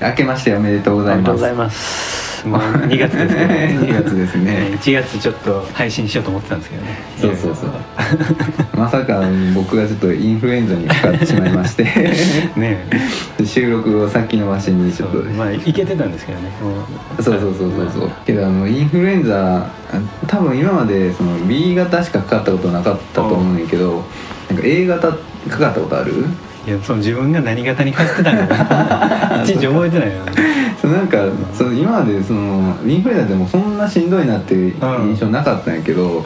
明けましておめでとうございます。ありがとうございます。もう2月ですけど2月ですね。1月ちょっと配信しようと思ってたんですけどね。そうそうそう。まさか僕がちょっとインフルエンザにかかってしまいまして。ね収録を先延ばしにちょっと。まあいけてたんですけどね。もそうそうそうそうそう。けどあのインフルエンザ多分今までその B 型しかかかったことなかったと思うんやけどなんか A 型かかったことある？いやその自分が何型に買ってたんか。いちいち覚えてないよ。ねそうなんかその今までそのインフルエンザでもそんなしんどいなっていう印象なかったんやけど、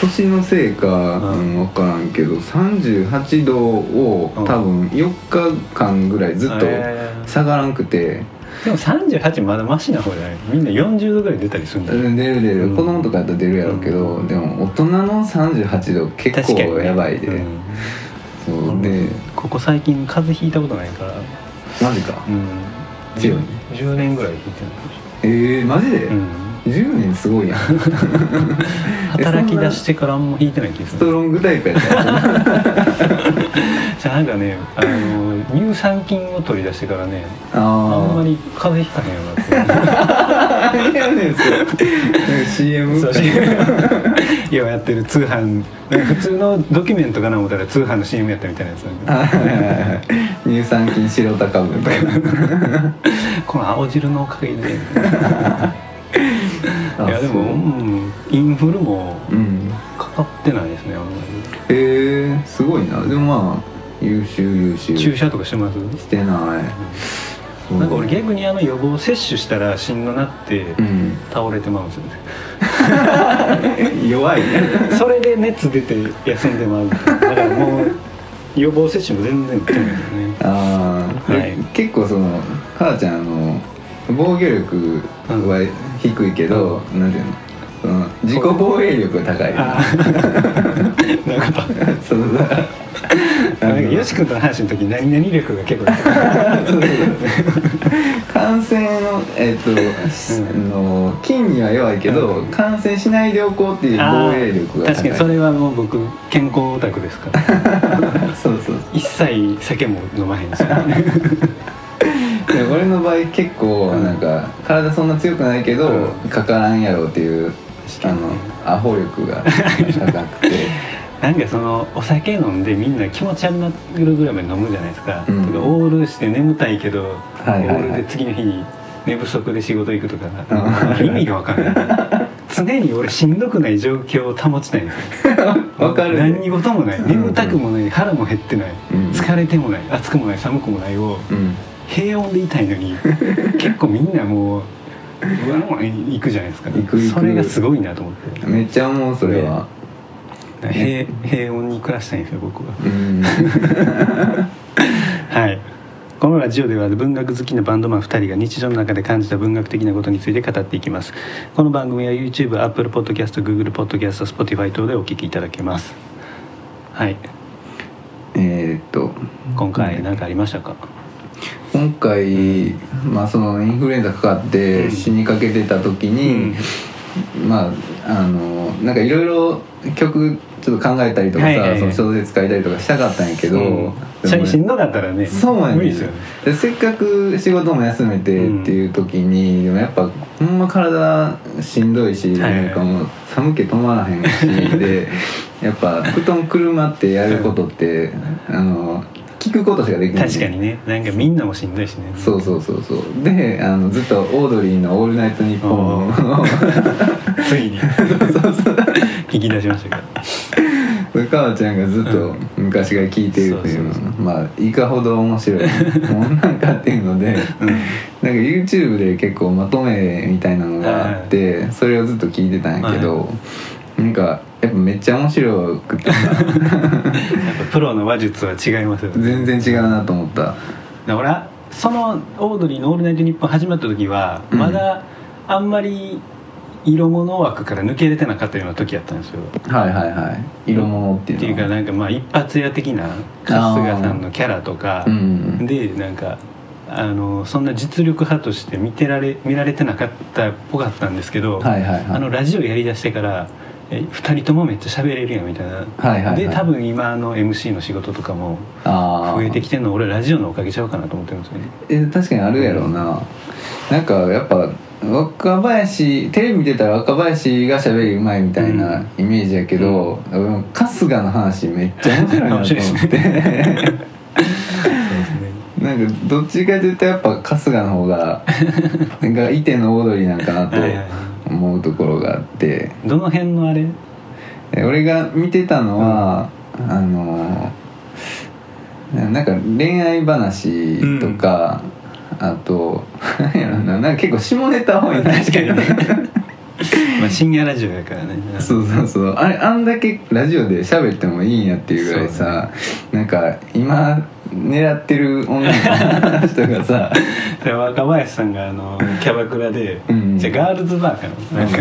年のせいか、うん。分からんけど38度を多分4日間ぐらいずっとえ下がらんくて。ーでも38まだマシな方じゃない？みんな40度ぐらい出たりするんだよ。出る出る、うん。子供とかやったら出るやろうけど、うん。でも大人の38度結構やばいで、うんそうでここ最近風邪ひいたことないから。マジか、うん。強い10年ぐらいひいてえー、マジで、うん、10年すごいやん。働き出してからあんま引いてない気がする。ストロングタイプやったよ じゃあなんかねあの乳酸菌を取り出してからねああんまり風邪ひかへんようになって。CM そう今やってる通販。普通のドキュメントかな思ったら通販の CM やったみたいなやつ乳酸菌白高部みたいなこの青汁のおかげでいあやでも、そう。うん、インフルもうんかかってないですねあんまへえすごいな。でもまあ優秀優秀。り注射とかしてます？してない、そうなんか俺逆にあの予防接種したらしんどなってうん。倒れてまうんですよね、弱いね。それで熱出て休んでまうだからもう予防接種も全然打ってないですね。ああ、はい。結構その母ちゃんあの防御力は低いけど、なんていうのその自己防衛力が高い。なるほど。そうだよし君との話の時何々力が結構 感染のえっ、と、あの菌には弱いけど、感染しないでおこうっていう防衛力が高い。確かにそれはもう僕健康オタクですから。そうそう。一切酒も飲まへんし。で俺の場合結構なんか体そんな強くないけど、うん。かからんやろうっていうあのアホ力が高くて。なんかそのお酒飲んでみんな気持ち悪くなるぐらいまで飲むじゃないですか、うん。とかオールして眠たいけど、はいはいはい。オールで次の日に寝不足で仕事行くとか、うん。意味が分かんない。常に俺しんどくない状況を保ちたいんですよ。わかる。何に事もない。うん。眠たくもない。腹も減ってない、うん。疲れてもない。暑くもない。寒くもないをうん平穏でいたいのに結構みんなもううわんわん行くじゃないですか。行く行く。それがすごいなと思って。めっちゃ思うそれは、平平穏に暮らしたいんですよ僕は。うん。はい。このラジオでは文学好きなバンドマン2人が日常の中で感じた文学的なことについて語っていきます。この番組は YouTube、Apple Podcast、Google Podcast、Spotify 等でお聞きいただけます。はい。えーっと。今回何かありましたか？今回、まあ、そのインフルエンザかかってうん。死にかけてた時に、まああのなんかいろいろ曲ちょっと考えたりとかさ、はいはいはい。その小説書いたりとかしたかったんやけど、うん。でもしんどかったらね。そうやね。無理ですよね。でせっかく仕事も休めてっていう時に、でもやっぱほんま体しんどいし、はいはい。なんかもう寒気止まらへんしで やっぱ布団くるまってやることって、あの聞くことしかできない。確かにね。なんかみんなもしんどいしね。そうそうそうそう。であのずっとオードリーの「オールナイトニッポン」を ついに。聞き出しましたけど母ちゃんがずっと昔から聞いてるっていうの。そうそうまあいかほど面白い。もんなんかっていうので、うん。なんか YouTube で結構まとめみたいなのがあってそれをずっと聞いてたんやけど、なんかやっぱめっちゃ面白くて。さやっぱプロの話術は違いますよね。全然違うなと思った。で俺はそのオードリーの「オールナイトニッポン」始まった時はうん。まだあんまり色物枠から抜けれてなかったような時やったんですよ。はいはいはい。色物っていうのっていうかなんかまあ一発屋的な春日さんのキャラとかうんでなんかあのそんな実力派として見てられ見られてなかったっぽかったんですけど、はいはいはい。あのラジオやりだしてからえ2人ともめっちゃ喋れるやんみたいな、はいはいはい。で多分今の MC の仕事とかも増えてきてるの俺ラジオのおかげちゃうかなと思ってるんですよね。え確かにあるやろうな、なんかやっぱ若林テレビ見てたら若林が喋りうまいみたいなイメージやけど、俺も春日の話めっちゃ面白いなと思って。なんかどっちかというとやっぱ春日の方がなんかいての踊りなんかなと思うところがあってどの辺のあれ？え俺が見てたのは、あのななんか恋愛話とか、あとなんやろななんか結構下ネタ多いな確かにね。まあ深夜ラジオやからね。そうそうそう。あれあんだけラジオで喋ってもいいんやっていうぐらいさ、なんか今狙ってる女の人がさ で若林さんがあのキャバクラで、うんじゃあガールズバーかな。なんか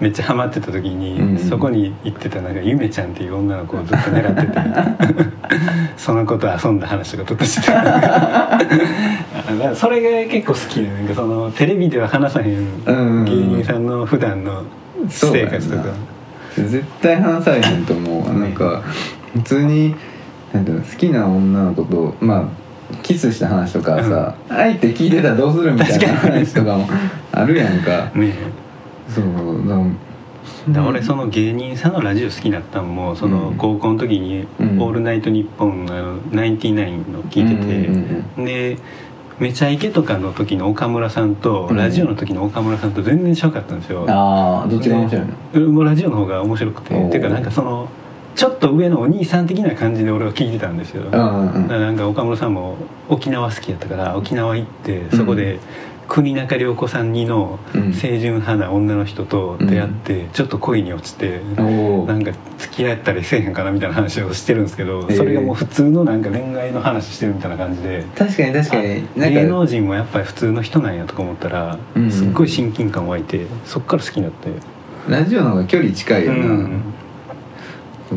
めっちゃハマってた時に、うんそこに行ってたなんかゆめちゃんっていう女の子をずっと狙ってて。その子と遊んだ話とかずっとしてた。それが結構好きでなんかそのテレビでは話さへうんん芸人さんの普段の私生活とか、絶対話されへんと思う。なんか普通になんていうの好きな女の子とまあキスした話とかさ、相手聞いてたらどうするみたいな話とかもあるやんか。ね。そうだからだ俺その芸人さんのラジオ好きになったのもそのうん。高校の時に「うん。オールナイトニッポン」のあの「ナインティナイン」の聞いてて、でめちゃイケとかの時の岡村さんと、うん。ラジオの時の岡村さんと全然違かったんですよ。ああどっちが面白いの？でもうラジオの方が面白くて。っていうかなんかそのちょっと上のお兄さん的な感じで俺は聞いてたんですよだかうんうんうん。らなんか岡村さんも沖縄好きやったから沖縄行ってそこで国中涼子さんにのうん。清純派な女の人と出会ってちょっと恋に落ちてなんか付き合ったりせえへんかなみたいな話をしてるんですけどええ。それがもう普通のなんか恋愛の話してるみたいな感じで。確かに確かに。芸能人もやっぱり普通の人なんやとか思ったらすっごい親近感湧いてそっから好きになって。ラジオの方が距離近いよな、うん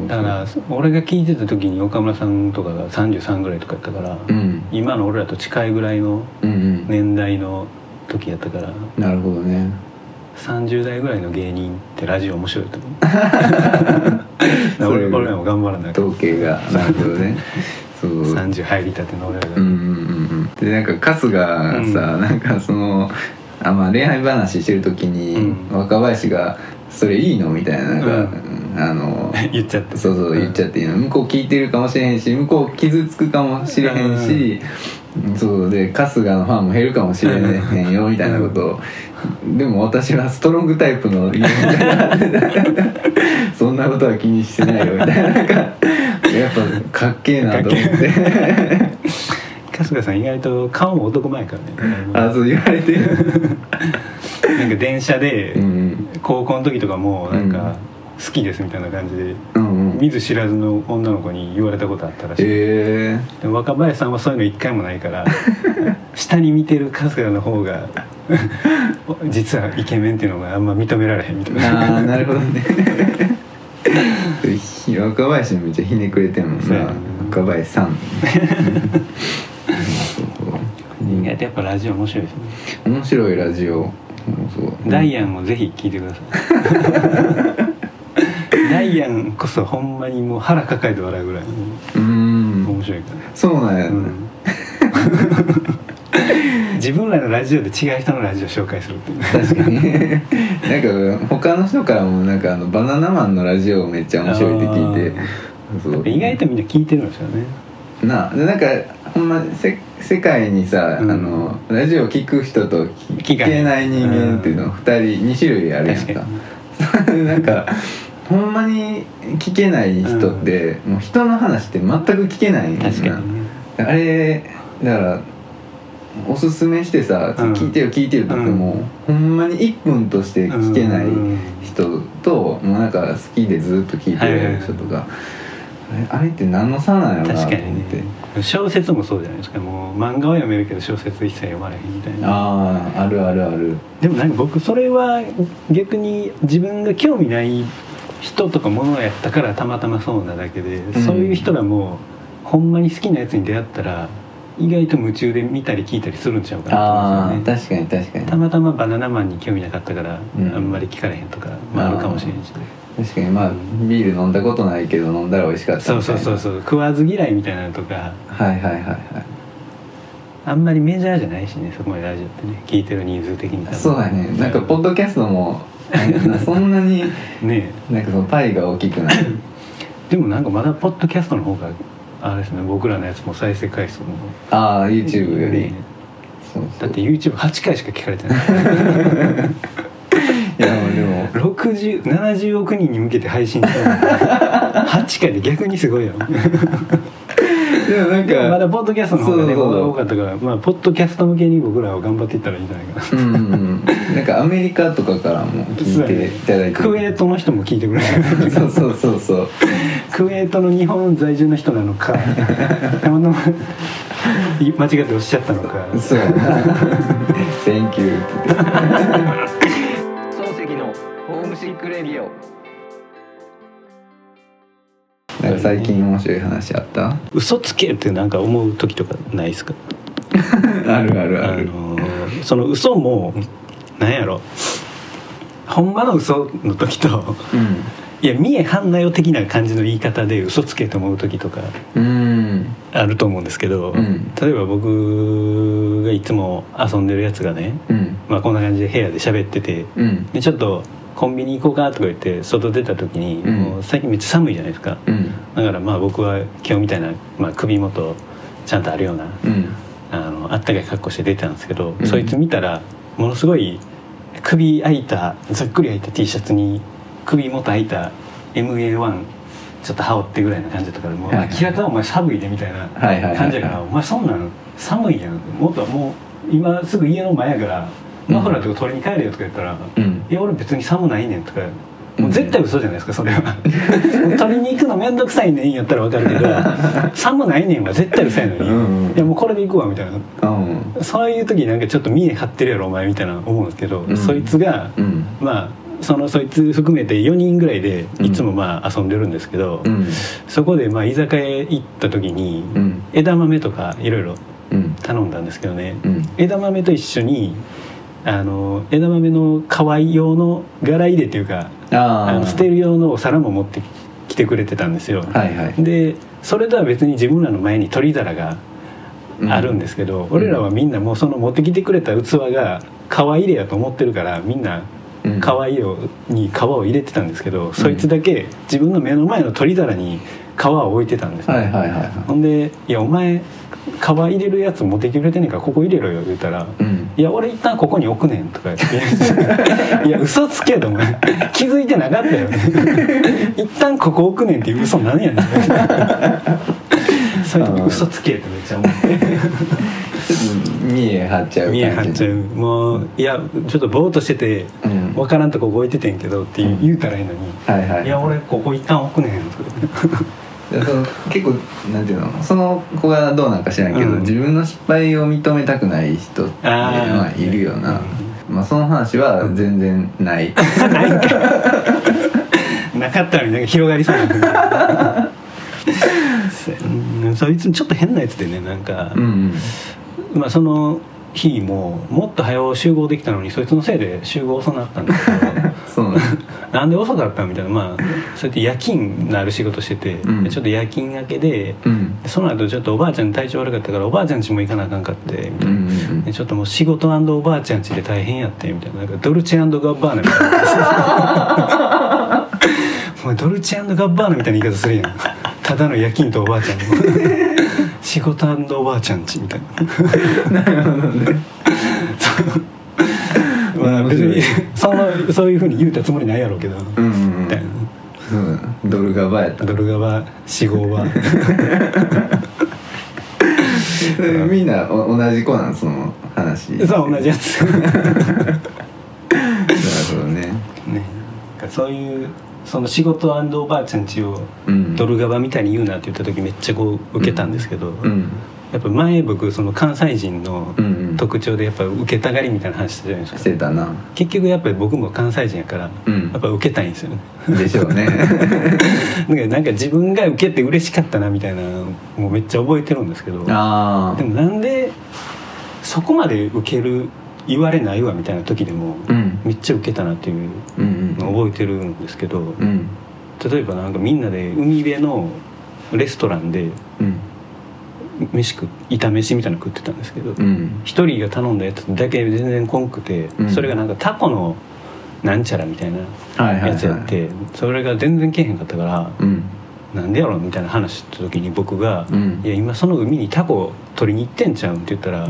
だから俺が聞いてた時に岡村さんとかが33ぐらいとかやったからうん。今の俺らと近いぐらいのうんうん、年代の時やったからなるほどね。30代ぐらいの芸人ってラジオ面白いと思 そうう。俺俺らも頑張らないと統計が。なるほどね。そう。30入りたての俺らが、うんうんうんうん。でなんか春日がさ、うん。なんかそのあ、まあ、恋愛話してる時に、うん。若林が「それいいの?」みたいななんか、うん。あの 言っちゃって。そうそう言っちゃっていいの？向こう聞いてるかもしれへんし向こう傷つくかもしれへんし、そうで春日のファンも減るかもしれへんよみたいなことを。でも私はストロングタイプの そんなことは気にしてないよみたいななんかやっぱかっけえなと思って。春日さん意外と顔も男前からね。あそう言われてる。なんか電車でうん高校の時とかもなんか好きですみたいな感じでうんうん。うん見ず知らずの女の子に言われたことあったらしい、え。でも若林さんはそういうの一回もないから 下に見てる春日の方が 実はイケメンっていうのがあんま認められへんみたいー、な。ああなるほどね。若林めっちゃひねくれてんもんな。そうやね。若林さん。意外とやっぱラジオ面白いですね。面白いラジオダイアンをぜひ聞いてください。ダイアンこそほんまにもう腹抱えて笑うぐらいうん。面白いから。そうなんや、うん。自分らのラジオで違う人のラジオ紹介するっていう。確かに。なんか他の人からもなんかあのバナナマンのラジオめっちゃ面白いって聞いて。そう。意外とみんな聞いてるんですよね。なでなんかほんませ世界にさ、うん。あのラジオ聞く人と聞聞けない。人間っていうの2人2種類あるやん確かか なんかほんまに聞けない人って、もう人の話って全く聞けないんかにね。あれだからおすすめしてさ「うん。聞いてよ聞いてよ」って言っても、ほんまに1分として聞けないうん。人と、もうなんか好きでずっと聞いてる人とか、あれって何の差なんやろなと思って、小説もそうじゃないですか。もう漫画は読めるけど小説一切読まれへんみたいな。あああるあるある。でもなんか僕それは逆に自分が興味ない人とかものやったからたまたまそうなだけで、ん。そういう人らもほんまに好きなやつに出会ったら意外と夢中で見たり聞いたりするんちゃうかなと思うんですよね。確かに確かに。たまたまバナナマンに興味なかったから、うん。あんまり聞かれへんとか、まあ、あるかもしれんし。ね確かにまあビール飲んだことないけど飲んだら美味しかったそうそうそうそう。食わず嫌いみたいなのとか。はいはいはいはい。あんまりメジャーじゃないしねそこまでラジオってね。聞いてる人数的にそうだね。なんかポッドキャストもそんなに ねなんかそのパイが大きくない。でもなんかまだポッドキャストの方があれですね。僕らのやつも再生回数も。ああ YouTube より、ねそうそう。だって YouTube8 回しか聞かれてない。いやでも6070億人に向けて配信してる8回で逆にすごいよ。でもなんかまだポッドキャストの方がね多かったからまあポッドキャスト向けに僕らは頑張っていったらいいんじゃないかな。うんなんかアメリカとかからも聞いていただいてクウェートの人も聞いてくれる。そうそうそうそう。クウェートの日本在住の人なのか。間違っておっしゃったのか。そう。やな「 Thank you」ってームシックレディオなんか最近面白い話あった？嘘つけってなんか思う時とかないですか？あるあるある。のーその嘘もなんやろ？ほんまの嘘の時とうん。いや見えはんなよ的な感じの言い方で嘘つけと思う時とかうん。あると思うんですけど、うん。例えば僕がいつも遊んでるやつがね、うん。まあ、こんな感じで部屋で喋っててうん。でちょっとコンビニ行こうかとか言って外出た時に、うん。もう最近めっちゃ寒いじゃないですか。うん。だからまあ僕は今日みたいな、まあ、首元ちゃんとあるようなうん。あのあったかい格好して出てたんですけど、うん。そいつ見たらものすごい首開いたざっくり開いた T シャツに首元開いた MA1 ちょっと羽織ってぐらいな感じだったからもう明らかお前寒いでみたいな感じやからお前そんなん寒いやん。もっともう今すぐ家の前やからマフラーとか取りに帰れよとか言ったら「うん。いや俺別に寒ないねん」とかもう絶対嘘じゃないですかそれは。取りに行くの面倒くさいねんやったらわかるけど 寒ないねんは絶対嘘やのに、うん。いやもうこれで行くわみたいな。うん。そういう時なんかちょっと見え張ってるやろお前みたいな思うんですけど、うん。そいつが、うん。まあそのそいつ含めて4人ぐらいでいつもまあ遊んでるんですけど、うん。そこでまあ居酒屋へ行った時に、うん。枝豆とかいろいろうん頼んだんですけどね、うん。枝豆と一緒にあの枝豆の皮用の柄入れっていうかあの捨てる用のお皿も持ってきてくれてたんですよ、はいはい。でそれとは別に自分らの前に取り皿があるんですけど、俺らはみんなもうその持ってきてくれた器が皮入れやと思ってるからみんなうん。皮入に皮を入れてたんですけど、そいつだけ自分の目の前の取り皿に皮を置いてたんですね、はいはいはいはほんで「いやお前皮入れるやつ持ってきてくれてんねんからここ入れろよ」言ったらいうんいや俺一旦ここに置くねんとか言って「いや嘘つけ」とお前気づいてなかったよ一旦ここ置くねんっていう嘘何やねん。そういう時嘘つけってめっちゃ思って。見え張っちゃう見え張っちゃう。もういやちょってぼーっとしててうん。分からんとこ置いててんけどって言うたらいいのにはいはいいや俺ここ一旦置くねんとか結構なんていうのその子がどうなんか知らんけど、うん。自分の失敗を認めたくない人っていうのはいるよな、まあその話は全然ない、なか。ったのになんか広がりそうな そいつちょっと変なやつでねなんか、うんうん。まあその日ももっと早う集合できたのにそいつのせいで集合遅なったんですけど。そうなんだなんで遅かったみたいな。まあそうやって夜勤のある仕事してて、うん。でちょっと夜勤明けでうん。でその後ちょっとおばあちゃん体調悪かったからおばあちゃん家も行かなあかんかってみたいな、うんうん。でちょっともう仕事おばあちゃん家で大変やってみたいな。なんかドルチェガッバーナみたいな。お前ドルチェガッバーナみたいな言い方するやん。ただの夜勤とおばあちゃん。の 仕事おばあちゃん家みたいな。なるほどね まあ別にそのそういうふうに言うたつもりないやろうけど、うんうんうん。みたいなそうだドルガバやった。ドルガバ四号は。みんなお同じ子なんその話。そう同じやつ。なるほどね。ね。そういうその仕事おばあちゃん家をうん。ドルガバみたいに言うなって言った時めっちゃこう受けたんですけど、うんやっぱ前僕その関西人の特徴でやっぱ受けたがりみたいな話したじゃないですか。してたな。結局やっぱり僕も関西人やから、うん。やっぱ受けたいんですよね。でしょうね。なんか自分が受けて嬉しかったなみたいなもうめっちゃ覚えてるんですけど。あでもなんでそこまで受ける言われないわみたいな時でもあうん。めっちゃ受けたなっていううんのを覚えてるんですけどうん。例えばなんかみんなで海辺のレストランでうん飯食炒飯みたいなの食ってたんですけどうん一人が頼んだやつだけ全然こんくてそれがなんかタコのなんちゃらみたいなやつやってそれが全然けえへんかったからうなんでやろみたいな話した時に僕が「いや今その海にタコ取りに行ってんちゃうん?」って言ったら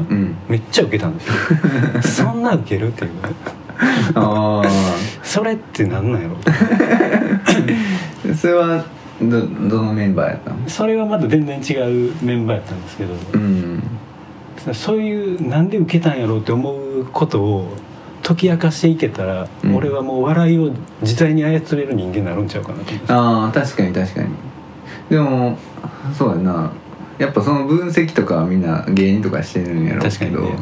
めっちゃウケたんですよそんなウケるっていうそれってなんなんやろそれはどどのメンバーやったの？それはまた全然違うメンバーやったんですけど。うん。そういうなんで受けたんやろうって思うことを解き明かしていけたら、うん。俺はもう笑いを自在に操れる人間になるんちゃうかなと思って。ああ確かに確かに。でもそうやな。やっぱその分析とかはみんな芸人とかしてるんやろうけど、確かにね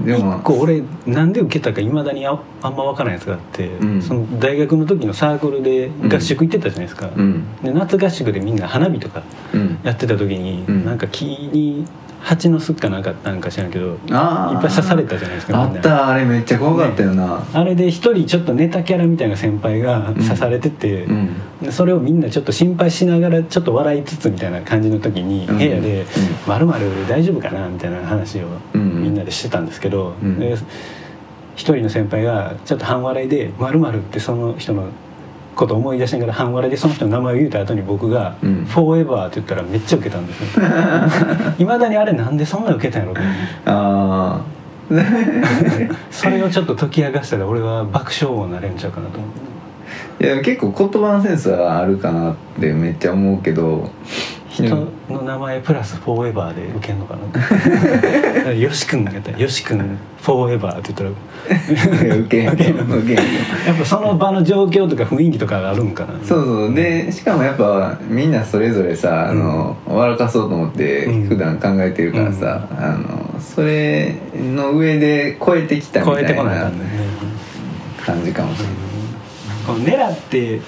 でも一個俺なんで受けたかいまだにああんま分からないやつがあって、うん。その大学の時のサークルで合宿行ってたじゃないですか、うん。で夏合宿でみんな花火とかうん。やってた時に、うん。なんか木に蜂の巣かなんかあったんか知らんけどいっぱい刺されたじゃないですかあったあれめっちゃ怖かったよな、あれで一人ちょっとネタキャラみたいな先輩が刺されてて、うん。でそれをみんなちょっと心配しながらちょっと笑いつつみたいな感じの時にうん。部屋で「まるまる大丈夫かな?」みたいな話をうん。みんなでしてたんですけど、うん。で一人の先輩がちょっと半笑いで「まるまるってその人のことを思い出しながら半笑いでその人の名前を言うた後に僕がうん「フォーエバー」って言ったらめっちゃウケたんですよ。いまだにあれなんでそんなウケたんやろってああ それをちょっと解き明かしたら俺は爆笑王になれんちゃうかなと思っていや結構言葉のセンスはあるかなってめっちゃ思うけど人の名前プラス「フォーエバー」で受けんのかな？よし君やった。ら「よし君フォーエバー」って言ったら。いやウケんよウケんよやっぱその場の状況とか雰囲気とかがあるんかな？そうそう。でしかもやっぱみんなそれぞれさあの、笑かそうと思ってうん。普段考えてるからさ、あのそれの上で超えてきたみ超えたいなてこないかんね。感じかもしれない、この狙って考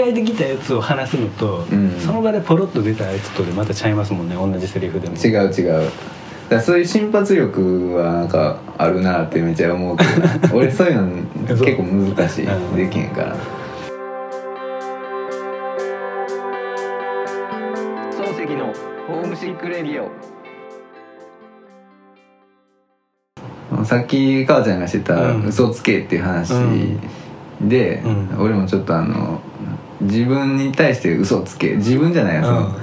えてきたやつを話すのと、うん。その場でポロッと出たやつとでまたちゃいますもんね。同じセリフでも。違う違う。だからそういう瞬発力はなんかあるなってめっちゃ思うけど。俺そういうの結構難しい。うん。できへんから。漱石のホームシックレディオ。さっき母ちゃんがしてたうん「嘘つけ」っていう話で、うん。俺もちょっとあの自分に対して嘘つけ自分じゃないよその、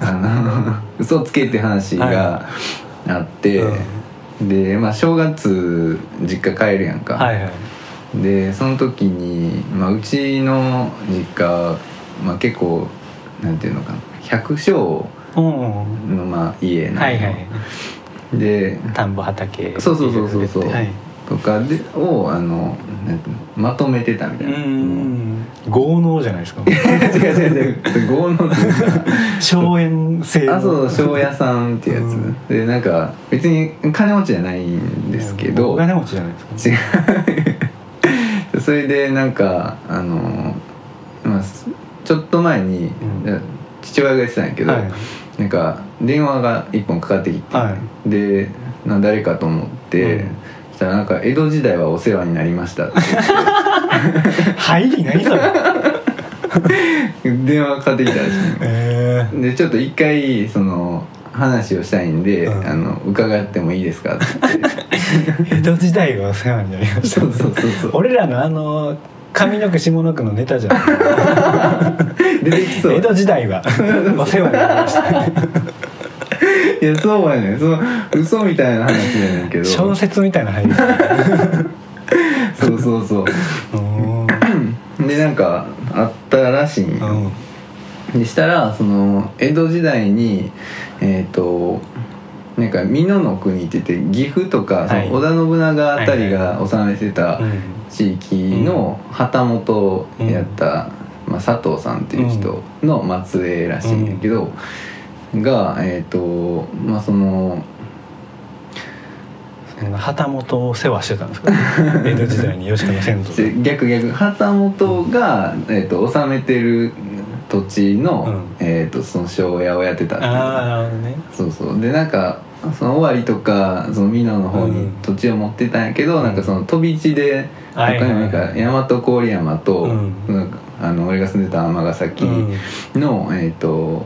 あの 嘘つけっていう話があって、でまあ正月実家帰るやんか、はいはい。でその時に、まあ、うちの実家、まあ、結構なんていうのかな百姓うんの、まあ、家なのはいはいで田んぼ畑そうそうそうそうそう、はいとかでをあのなんていうのまとめてたみたういな、ん。豪農じゃないですか。違う違う違う。豪農っていうか荘園制の。あそう庄屋さんっていうやつ、うん。でなんか別に金持ちじゃないんですけど、お金持ちじゃないですか。違 うそれでなんかあのまあすちょっと前に、うん。父親が言ってたんやけど、はい。なんか電話が一本かかってきて、はでな誰かと思って、うん。そしたらなんか「江戸時代はお世話になりました」って 入り何それ？電話がかかってきたらしえいでちょっと一回その話をしたいんで、うん。あの伺ってもいいですか？ってー、江戸時代がお世話になりました。そうそうそうそう。俺らのあの上の句下の句のネタじゃん。出てきそう。江戸時代はお世話になりましたいやそうやねん。その嘘みたいな話やねんけど。小説みたいな入り そうそうそう。うん。でなんかあったらしいんよ、でしたらその江戸時代にえっ、となんか美濃の国って言って岐阜とか、はい。織田信長あたりが治めてたうん。地域の旗本をやった、まあ、佐藤さんっていう人の末裔らしいんだけど、がえっ、とまあその旗本を世話してたんですか？江戸時代に吉川先祖で逆逆。旗本が、えー、と治めてる土地の、うん。えー、とその庄屋をやってたっていう。ああなるほどね。そうそう。でなんかその尾張とかその美濃の方にうん。土地を持ってたんやけど、うん。なんかその飛び地ではいはい他にもなんか大和郡山と、うん。なんかあの俺が住んでた尼崎うん。の、えっ、と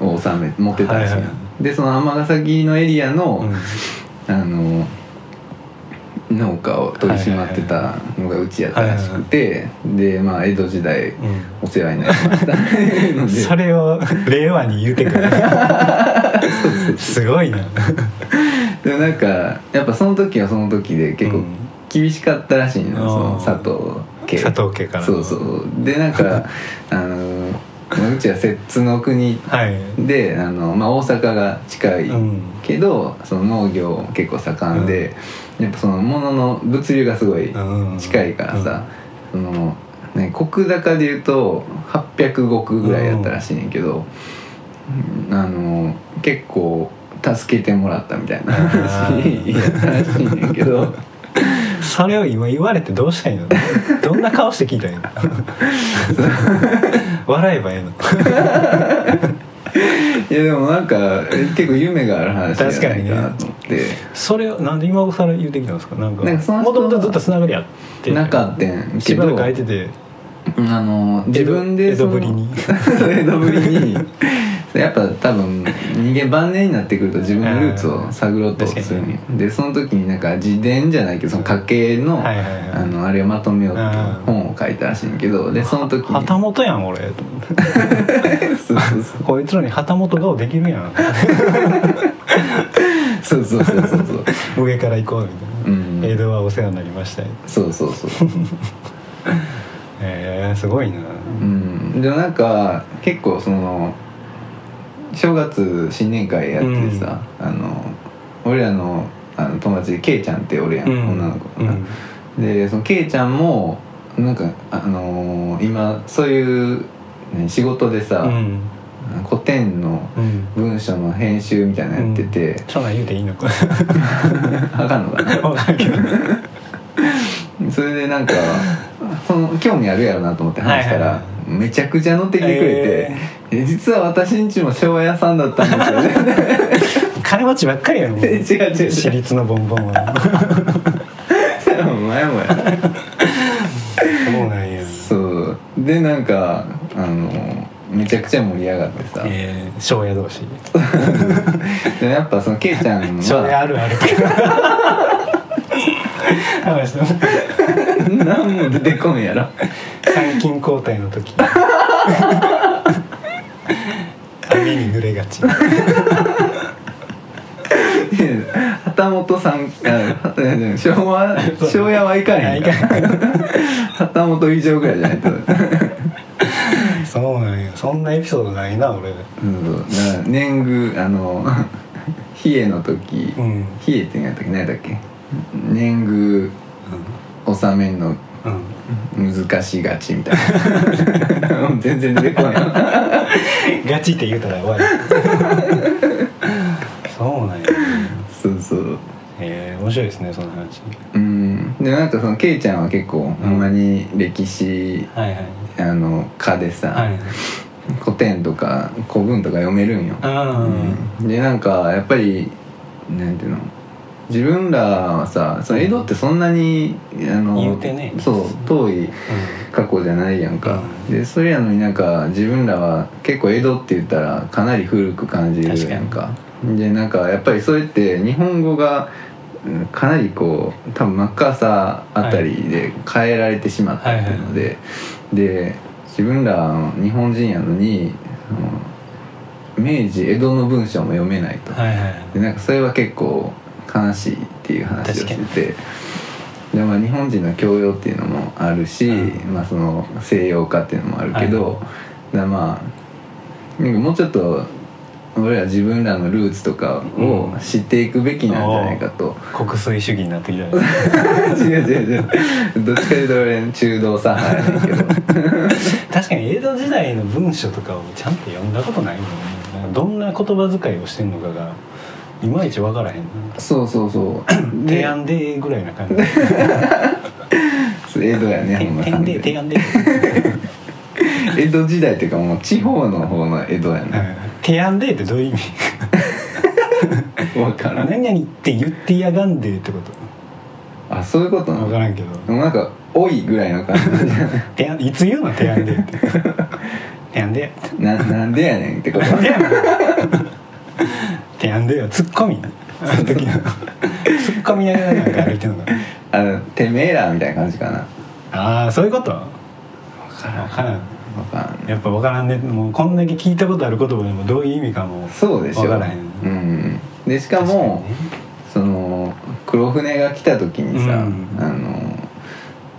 を治め持ってたんですよ、はいはでその尼崎のエリアの、うん。あの農家を取り締まってたのがうちやったらしくて、でまあ江戸時代お世話になりました。ので それを令和に言うてくる。すごいな。でもなんかやっぱその時はその時で結構うん。厳しかったらしいの、うんその佐藤家。佐藤家からそうそう。でなんか あのまあうちは摂津の国はい。であの、まあ、大阪が近いうん。けど、その農業結構盛んで、やっぱその物の物流がすごいうん近いからさ、そのね石高でいうと800石ぐらいやったらしいねんけど、うん。あの結構助けてもらったみたいな話やったらしいねんけどそれを今言われてどうしたらいいの？どんな顔して聞いたらいいの？笑えばええの。いやでもなんか結構夢がある話じゃないかなと思って、それをなんで今更言うてきたんですか？なんかもともとずっとつながりあってなかったんけしばらどく空いてて。あの自分で江戸ぶりに。江戸ぶりにやっぱ多分人間晩年になってくると自分のルーツを探ろうとするんよでその時になんか自伝じゃないけどその家系の,、あのあれをまとめようとうん。本を書いたらしいんやけどでその時に旗本やん俺。そうそうそう。こいつらに旗本顔できるやん。そうそうそうそうそう。上から行こうみたいな、うん。江戸はお世話になりましたよ。そうそうそうへ えすごいな。うん。でもなんか結構その正月新年会やってさ、あの俺らのあの友達でケイちゃんっておるやん、うん。女の子が、うん。でそのケイちゃんもなんかあのー今そういう、ね、仕事でさ、うん。古典のうん。文章の編集みたいなのやってて、そん。なん言うていいのか。あかんのかな？それでなんかその興味あるやろなと思って話したら、はいはいはめちゃくちゃ乗ってきてくれてえ「え実は私んちも昭和屋さんだったんですよね」金持ちばっかりやんもう。違う違う違う。私立のボンボンは。お前もや。そうなんや。そう。でなんかあのめちゃくちゃ盛り上がってさ、えー庄屋同士。でやっぱそのケイちゃん庄屋はあるある。話して何も出てこんやろ。参勤交代の時 雨に濡れがち。旗本さんあ昭和 昭和はいかへんか。旗本以上ぐらいじゃないと。そうなんや。そんなエピソードないな俺。うん年貢あの 冷えの時うん。冷えって何やったっけ何やったっけ？年貢納めんのうん難しがちみたいな。全然出てこない。ガチって言うたら終わりそうなんや。そうそう。えー、面白いですねその話。うん。でなんかそのケイちゃんは結構ほんまに歴史はいはい。あの科でさ、はい古典とか古文とか読めるんよ、あうん。でなんかやっぱりなんていうの自分らはさその江戸ってそんなにあの言うてね。そう遠い過去じゃないやんか、でそれやのになんか自分らは結構江戸って言ったらかなり古く感じるやんか。でなんかやっぱりそれって日本語がうんかなりこう多分マッカーサーあたりで変えられてしまったっていうので、で自分ら日本人やのに明治江戸の文章も読めないと、はいはい。でなんかそれは結構悲しいっていう話をしててで、まあ、日本人の教養っていうのもあるし、うん。まあ、その西洋化っていうのもあるけど、はいまあなんかもうちょっと俺ら自分らのルーツとかを知っていくべきなんじゃないかと、国粋主義になってきたね。違う違う違う。どっちかというと俺中道左派やけど。確かに江戸時代の文書とかをちゃんと読んだことないもんね。どんな言葉遣いをしてんのかがいまいち分からへん。なそうそうそう。提案でぐらいな感じ。江戸やねほんま提案で提案で。江戸時代っていうかもう地方の方の江戸やね。提案でってどういう意味？分からん。何々って言ってやがんでってこと？あそういうことなの？分からんけど。でもなんか「おい」ぐらいの感じ。提案いつ言うの？提案でって。提案で。ななんでやねんってこと提案でよ。ツッコミ。あの時の。ツッコミながらなんか歩いてんのあの「てめえら」みたいな感じかな。ああそういうこと？分からん。分からん。分からんやっぱ分からんね。もうこんだけ聞いたことある言葉でもどういう意味かも。そうでしょ分からへん。うん。でしかもその黒船が来た時にさ、うん。あの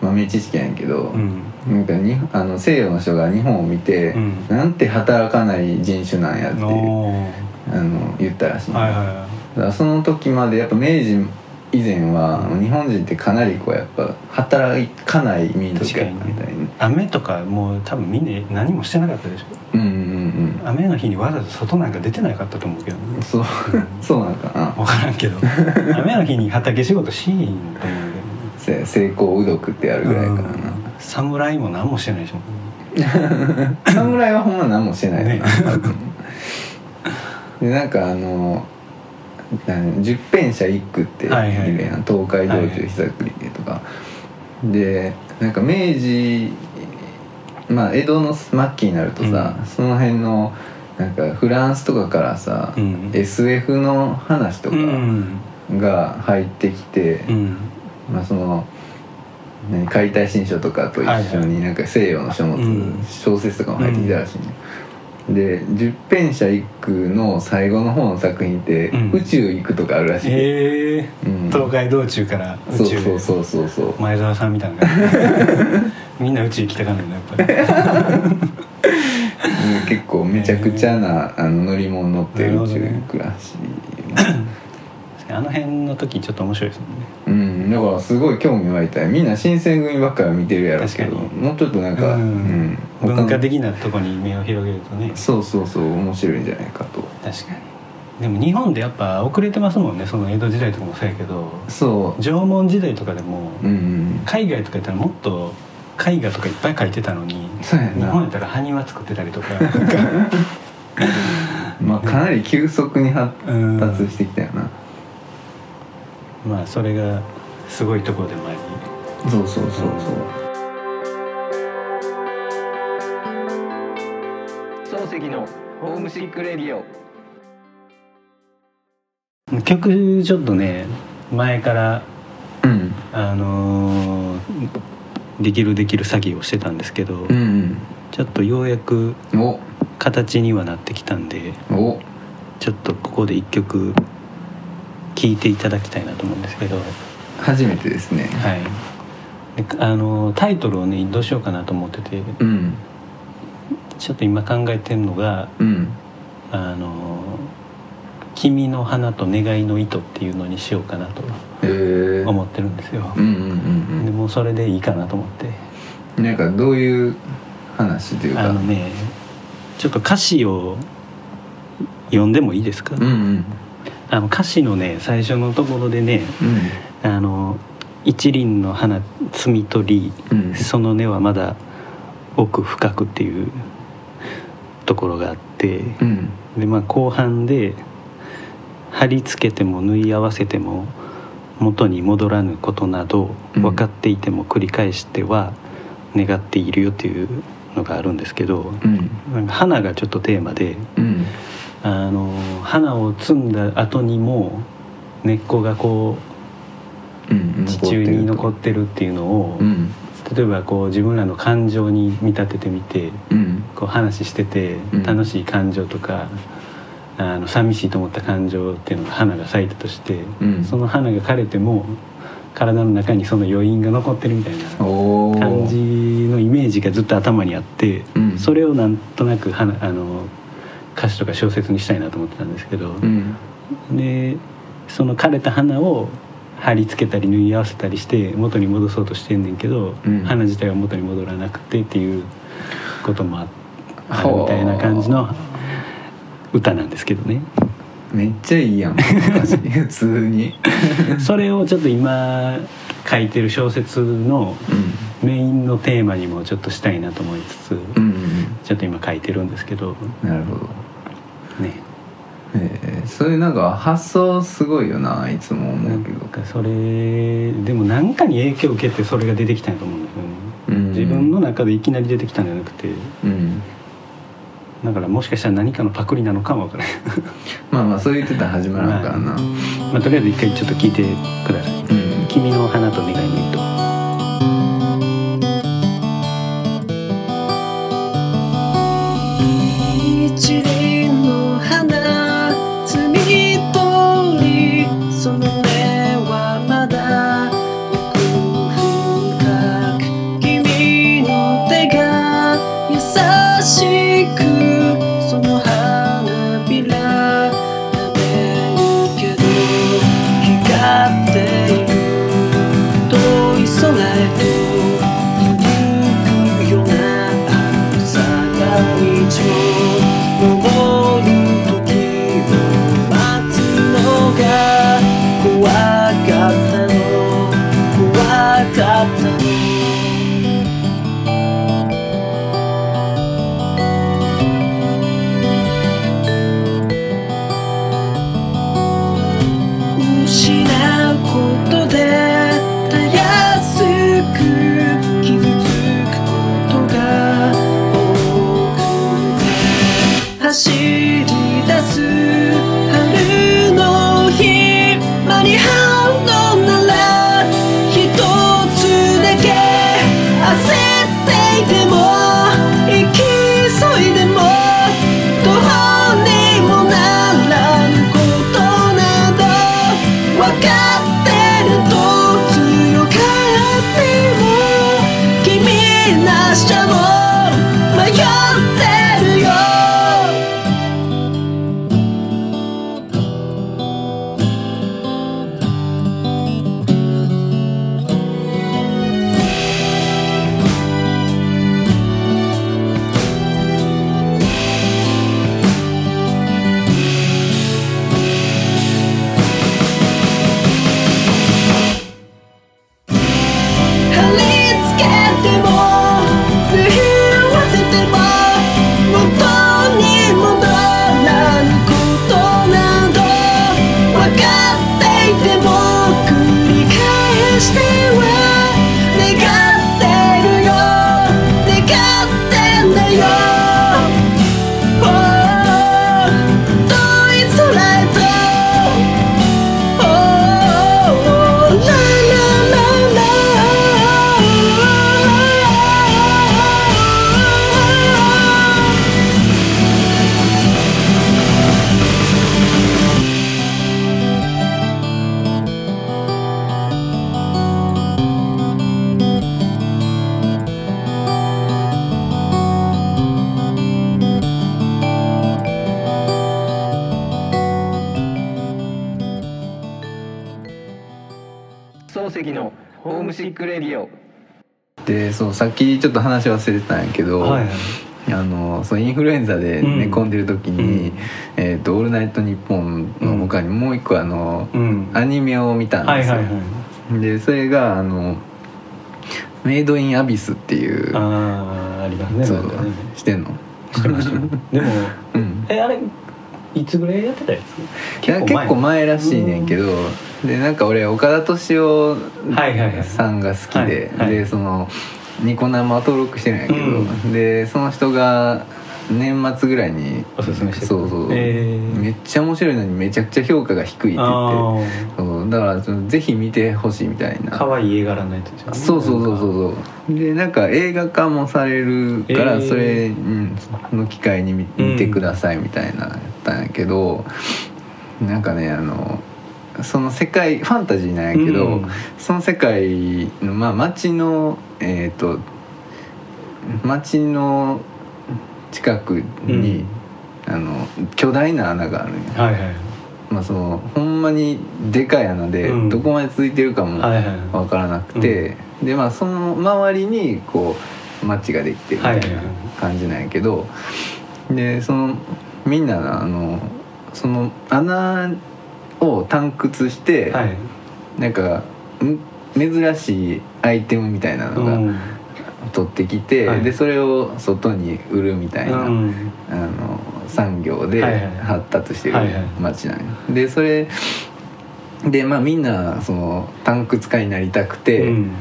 豆知識やねんけど、うん。なんかにあの西洋の人が日本を見て、うん。なんて働かない人種なんやっておあの言ったらしい、ーはいはいはだからその時までやっぱ明治以前は日本人ってかなりこうやっぱ働かない民族みたいに、い雨とかもう多分みんな何もしてなかったでしょ。うんうんうん雨の日にわざわざ外なんか出てなかったと思うけどね。う。ん。そうそうなんかな。分からんけど。雨の日に畑仕事しーんと思う。せ成功うどくってやるけどぐらいからな、侍も何もしてないでし ょ侍はほんま何もしてないねでなんかあの何十編者一句っているやん、はい。はい東海道中膝栗毛とか、でなんか明治まあ江戸の末期になるとさ、うん。その辺のなんかフランスとかからさ、うん。SF の話とかうん。が入ってきて、うん。まあその何解体新書とかと一緒になんか西洋の書物、うん。小説とかも入ってきたらしいね、で十編者一句の最後の方の作品って、うん。宇宙行くとかあるらしい、へえ。うん。東海道中から宇そう宙そうそうそうそう。前澤さんみたいな。みんな宇宙行きたかんねんなやっぱり。うん結構めちゃくちゃなあの乗り物乗って宇宙行くらしい、あの辺の時ちょっと面白いですもんね。うんだからすごい興味湧いた。よみんな新選組ばっかり見てるやろ。うけどもうちょっとなんか、うん。うん。文化的なとこに目を広げるとね。そうそうそう面白いんじゃないかと。確かに。でも日本でやっぱ遅れてますもんねその江戸時代とかもそうやけど。そう。縄文時代とかでもうんうん。海外とかやったらもっと絵画とかいっぱい描いてたのに日本やったら埴輪作ってたりとか。まあかなり急速に発うん達してきたよな、まあそれがすごいところでもありそうそうそうそう。漱石のホームシックレディオ。曲ちょっとね前からうん。あのーできるできる詐欺をしてたんですけど、うんちょっとようやく形にはなってきたんでお。ちょっとここで一曲聴いていただきたいなと思うんですけど初めてですね。はい。であのタイトルをねどうしようかなと思ってて。うん。ちょっと今考えてんのがうん。あの「君の花と願いの糸」っていうのにしようかなとえー、思ってるんですよ。うんうんでもうそれでいいかなと思って。うんなんかどういう話というか。あのねちょっと歌詞を読んでもいいですか、うんうん。あの歌詞のね最初のところでねうんあの一輪の花摘み取りうん。その根はまだ奥深くっていうところがあってうん。でまあ後半で貼り付けても縫い合わせても元に戻らぬことなどうん。分かっていても繰り返しては願っているよっていうのがあるんですけどうん。花がちょっとテーマでうん。あの花を摘んだ後にも根っこがこうんう地中に残ってるっていうのをうん。例えばこう自分らの感情に見立ててみてうん。こう話しててうん。楽しい感情とか、あの寂しいと思った感情っていうのが花が咲いたとして、うん。その花が枯れても体の中にその余韻が残ってるみたいな感じのイメージがずっと頭にあって、うん。それをなんとなく花あの歌詞とか小説にしたいなと思ってたんですけど、うん。でその枯れた花を貼り付けたり縫い合わせたりして元に戻そうとしてんねんけど、うん。花自体は元に戻らなくてっていうこともああるみたいな感じの歌なんですけどね。めっちゃいいやん昔 普通に。それをちょっと今書いてる小説のメインのテーマにもちょっとしたいなと思いつつ、うんうんちょっと今書いてるんですけど。うんなるほど。ねえー、それなんか発想すごいよないつも思うけど。それでも何かに影響を受けてそれが出てきたんやと思うんだけどね、うん。自分の中でいきなり出てきたんじゃなくて。うん。だからもしかしたら何かのパクリなのかもわからない まあまあそう言ってたら始まらんからな、まあとりあえず一回ちょっと聞いてください。うん「君の花と願いの糸」ホームシックレディオでそうさっきちょっと話忘れてたんやけど、はいはい。あのそうインフルエンザで寝込んでる時に「えーとオールナイトニッポン」の他にもう一個あの、うん。アニメを見たんですよ、はいはいはい。でそれがあの「メイド・イン・アビス」っていうああありますねそうね。してんの。してましたよ。でもうん。えあれいつぐらいやってたやつ？結構前らしいねんけどでなんか俺岡田斗司はいはいはい。夫さんが好きで、でそのニコ生登録してるんやけど、うんでその人が年末ぐらいにおすすめしてそうそう、えー。めっちゃ面白いのにめちゃくちゃ評価が低いって言って。あそう。だからぜひ見てほしいみたいな。あ可愛い絵柄のやつですよね。そうそうそうそうそう。でなんか映画化もされるから、えー。それ、うん、その機会に見見てくださいみたいなやったんやけど、なんかねあのその世界ファンタジーなんやけど、うん。その世界のまあ街のえっ、と街の近くに、あの巨大な穴があるんや。はいはい。まあそのほんまにでかい穴でうん。どこまで続いてるかもはいはい。分からなくて、でまあその周りにこう街ができてるみたいなはいはいはい。感じなんやけど、でそのみんなあのその穴を探掘して、はい。なんかん珍しいアイテムみたいなのがうん。取ってきて、はい。でそれを外に売るみたいな、うん。あの産業ではいはい。発達してるはいはい。町なんよ。でそれでまあみんなその探掘家になりたくて、うん。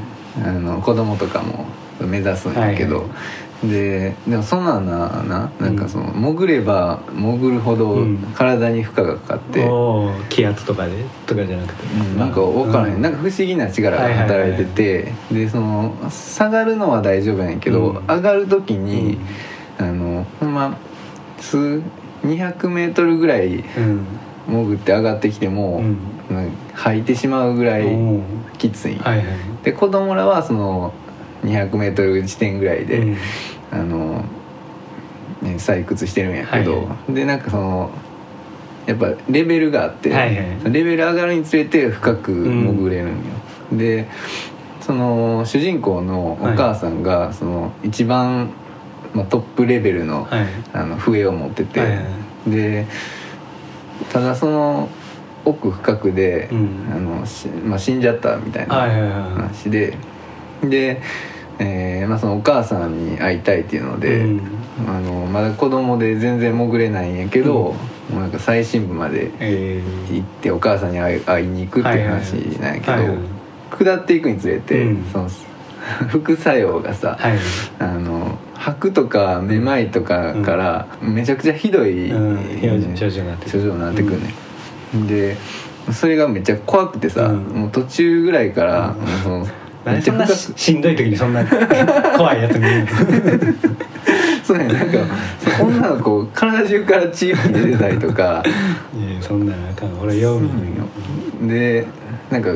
あの子供とかも目指すんだけど、はいででもそんなんなななんかその潜れば潜るほどうん。体に負荷がかかって、おー気圧とかで？とかじゃなくて、うんなんか分からへん、うなんか不思議な力が働いてて、でその下がるのは大丈夫やねんけど、うん。上がる時うん。に、あのほんま数200メートルぐらいうん。潜って上がってきても、吐いてしまうぐらいうんきつい。はいはい。で子供らはその 200m 地点ぐらいで、うん。あの、ね、採掘してるんやけど、はいはでなんかそのやっぱレベルがあって、はいはい。レベル上がるにつれて深く潜れるんよ、でその主人公のお母さんがその一番、まあ、トップレベルの,、はい。あの笛を持ってて、はいはでただその奥深くで、うん。あのしまあ、死んじゃったみたいなはいはいはい。話でで、えーまあ、そのお母さんに会いたいっていうので、うん。あのまだ子供で全然潜れないんやけど、もうなんか最深部までえ行ってお母さんに会い会いに行くっていう話なんやけど、はいはい下っていくにつれて、うん。その副作用がさ、はい。あの吐くとかめまいとかからめちゃくちゃひどい、症状になってくる。ね、でそれがめっちゃ怖くてさ、うん。もう途中ぐらいから、そのなんでそんな深ししんどい時にそんな 怖いやつ見るの。そうね。なんか女の子体中から血出てたりとか。いやそんなんあかん。俺よう見るよ。でなんか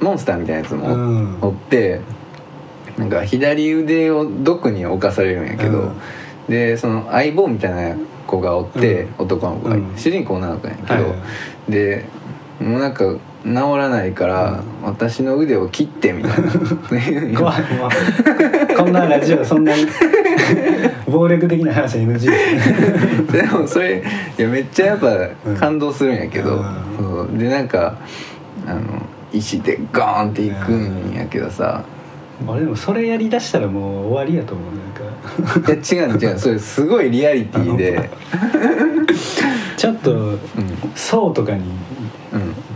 モンスターみたいなやつうもん。おって、なんか左腕を毒に侵されるんやけど、うん。でその相棒みたいな子がおって、うん。男の子が、うん。主人公女の子やけど、はいはい。でもうなんか治らないから、私の腕を切ってみたいな。そうい怖い。こんなラジオそんなに暴力的な話 NG でもそれいやめっちゃやっぱ感動するんやけど、うん。でなんかあの石でガーンっていくんやけどさ、俺でもそれやりだしたらもう終わりやと思うなんか。いや違う違うそれすごいリアリティで。ちょっとうん「そう」とかにうん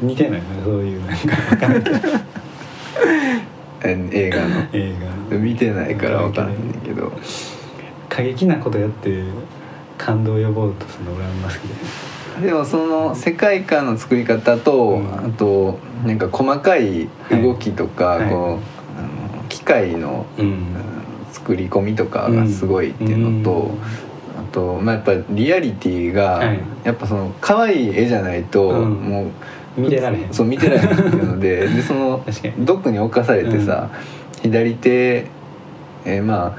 似てないねそういうなんか。わかんないけどえ映画の。映画。見てないから分かんないんだけど。過激なことやって感動を呼ぼうとするの俺はあんま好きで。でもその世界観の作り方と、うん。あとなんか細かい動きとか、はい。こうあの機械の、うん。うん作り込みとかがすごいっていうのと、うん。あと、まあ、やっぱりリアリティが、はい。やっぱその可愛い絵じゃないと、うん。もう見てられへん。そう見てられへんっていうので でその確かに。毒に侵されてさ、左手、えーま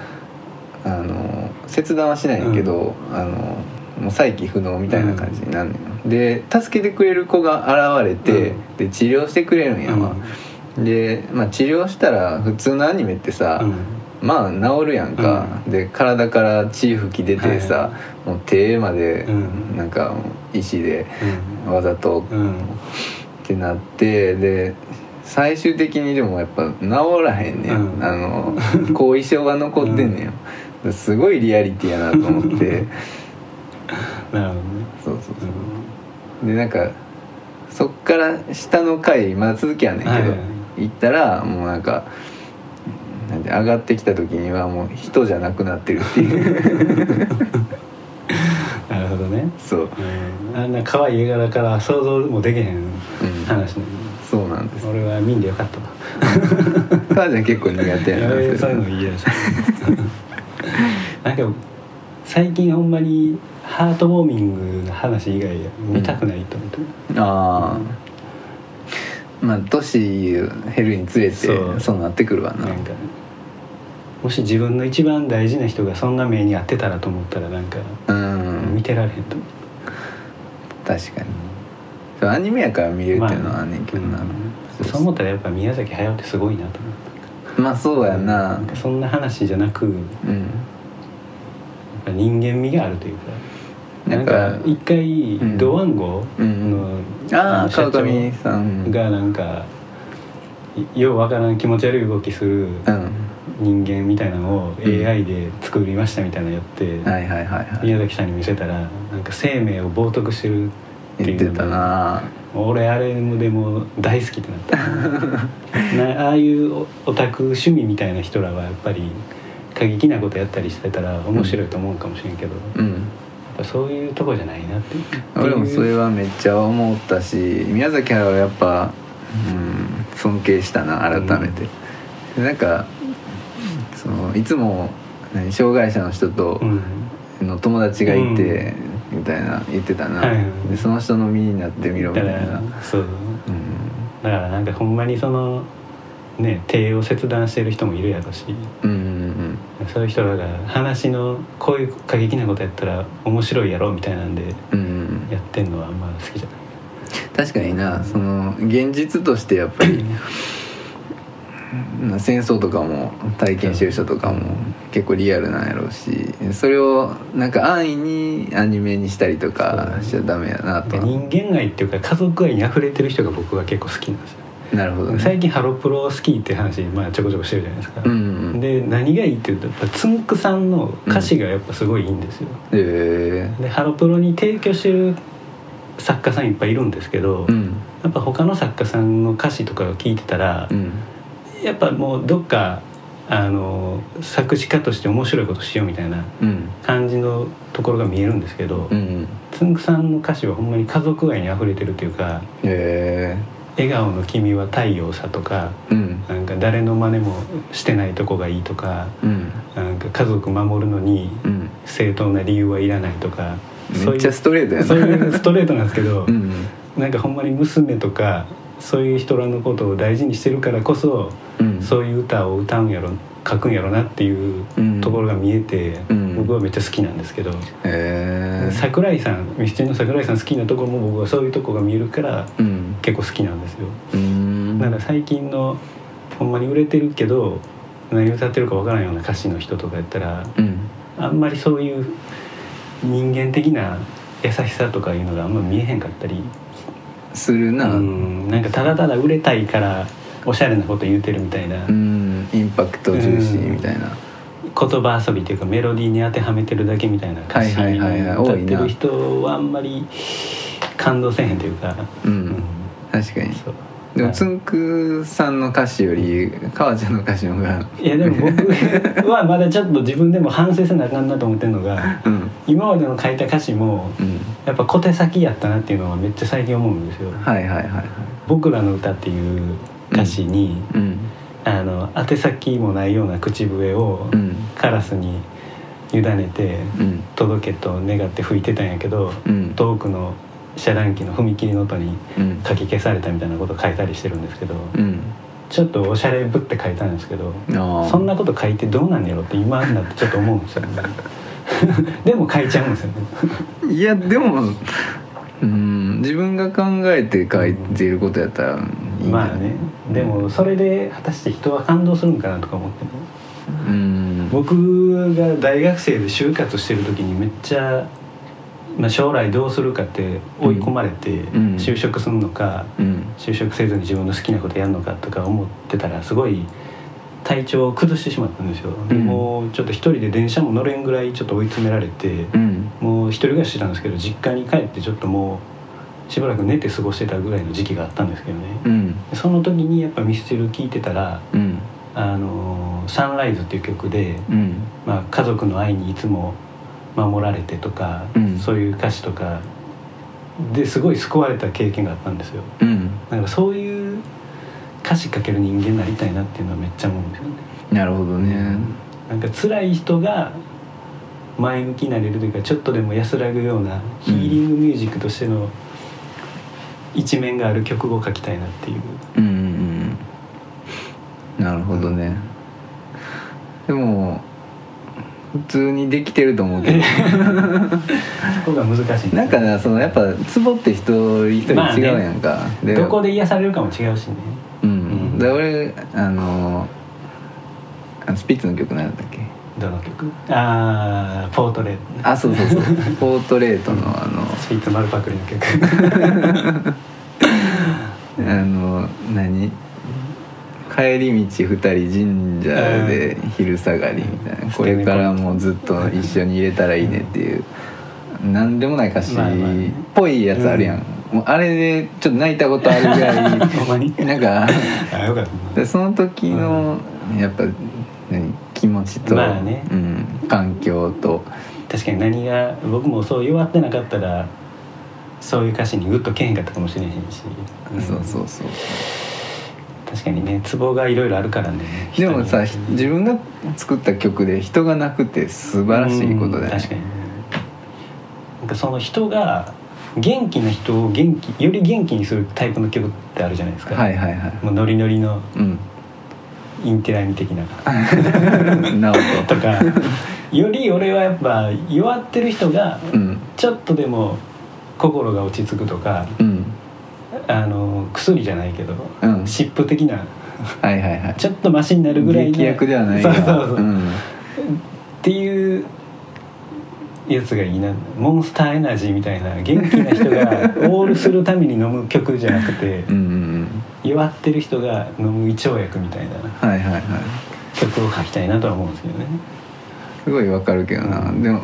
ああの切断はしないんやけど、あのもう再起不能みたいな感じになるのよ、で助けてくれる子が現れて、うん。で治療してくれるんやわ、で、まあ、治療したら普通のアニメってさ、うんまあ治るやんか、で体から血吹き出てさ、はもう手までうん。なんか石でうん。わざとうん。ってなってで最終的にでもやっぱ治らへんねん、うん。あの後遺症が残ってんねん、すごいリアリティやなと思って。なるほどね。そうそうそう。でなんかそっから下の階まだ続きやねんけど、はいはい。行ったらもうなんかなんで上がってきた時にはもう人じゃなくなってるっていう。なるほどね。そう、うん。あんな可愛い絵柄から想像もできへんうん、話ね。そうなんです。俺は見んでよかったわ。母ちゃん結構苦手やな。いやそういうの嫌ですなんか最近ほんまにハートウォーミングの話以外見たくないと思って、ああまあ年減るにつれてそう。そうなってくるわな。なんかもし自分の一番大事な人がそんな目に遭ってたらと思ったらなんかうん。見てられへんと思確かに。そうアニメやから見れるっていうのはあんねんけどな、うん。そう思ったらやっぱ宮崎駿ってすごいなと思ってまあそうやな。なんかそんな話じゃなくやっうんぱ人間味があるというか。なんか一回ん。ドワンゴうん。のさん。がなんかいようわからん気持ち悪い動きするうん人間みたいなのをん。AI で作りましたみたいなのやって、はいはいはいはい。宮崎さんに見せたらなんか生命を冒涜してるっていうので言ってたな。俺あれでも大好きってなった。なああいうオオタク趣味みたいな人らはやっぱり過激なことやったりしてたら面白いと思うかもしれんけど、やっうん。ぱそういうとこじゃないなっていう。俺もそれはめっちゃ思ったし宮崎駿はやっぱ、うん、尊敬したな改めて、でなんかそのいつも何障害者の人とうん。の友達がいて、みたいな言ってたな、でその人の身になってみろみだかたいな、らそう。うん、だからなんかほんまにそのね手を切断してる人もいるやろし。うんうんそういう人らが話のこういう過激なことやったら面白いやろみたいなんでうんうんやってんのはあんま好きじゃない。確かになその現実としてやっぱりな 戦争とかも体験してる人とかも結構リアルなんやろうしそれをなんか安易にアニメにしたりとかしちゃダメやなと。は人間愛っていうか家族愛に溢れてる人が僕は結構好きなんですよ。なるほどね。最近ハロプロ好きって話、まあ、ちょこちょこしてるじゃないですか、うんうんで何がいいっていうとやっぱつんくさんの歌詞がやっぱすごいいいんですよ、へえでハロプロに提供してる作家さんいっぱいいるんですけど、うん。やっぱ他の作家さんの歌詞とかを聞いてたら、うんやっぱもうどっかあの作詞家として面白いことしようみたいなうん。感じのところが見えるんですけど、うんつんくさんの歌詞はほんまに家族愛に溢れてるというかへ「笑顔の君は太陽さ」とかえうん。なんか誰の真似もしてないとこがいいとかうん。なんか家族守るのにうん。正当な理由はいらないとかめっちゃストレートやな。そういうストレートなんですけど、うんなんかほんまに娘とかそういう人らのことを大事にしてるからこそ、うんそういう歌を歌うんやろ書くんやろなっていううん。ところが見えて、うん。僕はめっちゃ好きなんですけど、へえ桜井さんミスチルの桜井さん好きなところも僕はそういうとこが見えるからうん。結構好きなんですよ。うん。だから最近のほんまに売れてるけど何歌ってるかわからんような歌詞の人とかやったらうん。あんまりそういう人間的な優しさとかいうのがあんま見えへんかったり。するな。うん。なんかただただ売れたいからおしゃれなこと言うてるみたいな。うんインパクト重視みたいな。言葉遊びっていうかメロディーに当てはめてるだけみたいな歌詞はいはいはいはい歌ってる人はあんまり感動せえへんというか、うん確かに。そう。でもつんくさんの歌詞より川ちゃんの歌詞の方がいやでも僕はまだちょっと自分でも反省せなあかんなと思ってるのがうん。今までの書いた歌詞もうん。やっぱ小手先やったなっていうのはめっちゃ最近思うんですよ。はいはいはいはい。僕らの歌っていう歌詞に、うん。あの宛先もないような口笛をうん。カラスに委ねてうん。届けと願って吹いてたんやけど、うん。遠くの遮断機の踏切の音にうん。かき消されたみたいなこと書いたりしてるんですけど、うん。ちょっとおしゃれぶって書いたんですけどそんなこと書いてどうなんやろって今になってちょっと思うんですよね。でも書いちゃうんですよね。いやでもうん。自分が考えて書いていることやったらまあね。でもそれで果たして人は感動するんかなとか思ってね。うん。僕が大学生で就活してる時にめっちゃ、まあ、将来どうするかって追い込まれて、ん。就職するのかうん。就職せずに自分の好きなことやるのかとか思ってたらすごい体調を崩してしまったんですよ、でうん。もうちょっと一人で電車も乗れんぐらいちょっと追い詰められて、うん。もう一人暮らししてたんですけど実家に帰ってちょっともうしばらく寝て過ごしてたぐらいの時期があったんですけどね、うん。その時にやっぱミスチル聴いてたらうん「あのサンライズ」っていう曲で、うん。まあ、家族の愛にいつも守られてとか、うん。そういう歌詞とかですごい救われた経験があったんですよ。うん。なんかそういう歌詞書ける人間になりたいなっていうのはめっちゃ思うんですよね。なるほどね。なんか辛い人が前向きになれるというかちょっとでも安らぐようなヒーリングミュージックとしての一面がある曲を書きたいなっていう。うんうんうん。なるほどね。でも普通にできてると思うけど。そこが難しいですなんかなそのやっぱツボって一人一人まあね違うやんか、でどこで癒されるかも違うしね。うん、うん。で俺あのあのスピッツの曲何だったっけ？どの曲？ああポートレート。あそうそうそう。ポートレートのあの。スピッツ丸パクリの曲。あの何？帰り道二人神社で昼下がりみたいな、うん。これからもずっと一緒に入れたらいいねっていう。なんでもない歌詞っぽいやつあるやん、もうあれでちょっと泣いたことあるぐらい。なんかその時のやっぱ何？気持ちと、まあね。うん、環境と。確かに何が僕もそう弱ってなかったらそういう歌詞にグッとけへんかったかもしれへんし、んそうそうそう。確かにねツボがいろいろあるからね。でもさ自分が作った曲で人が泣くって素晴らしいことだよね。うん確かに。なんかその人が元気な人を元気より元気にするタイプの曲ってあるじゃないですか、はいはいはい。もうノリノリの。うんインテラミ的な。なおとかより俺はやっぱ弱ってる人がちょっとでも心が落ち着くとかうん。あの薬じゃないけど、うん。湿布的なはいはいはい。ちょっとマシになるぐらいの劇薬ではないが。そうそうそう、っんやつがいいな。モンスターエナジーみたいな元気な人が オールするために飲む曲じゃなくてうんってる人が飲む胃腸薬みたいな。うんはいはいはい曲を書きたいなとは思うんですけどね。すごいわかるけどな、うんでも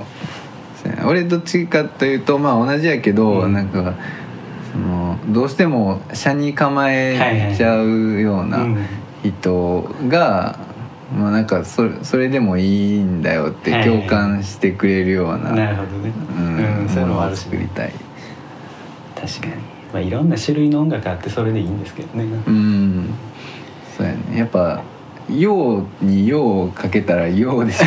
俺どっちかというとまあ同じやけど、うん。なんかそのどうしても車に構えちゃうようなうん。人が、まあなんかそれそれでもいいんだよって共感してくれるような、なるほどね。うんうんそういうのをもあるし作りたい。確かに。まあいろんな種類の音楽あってそれでいいんですけどね。うん。そうやね。やっぱ「陽」に「陽」をかけたら「陽」でしょ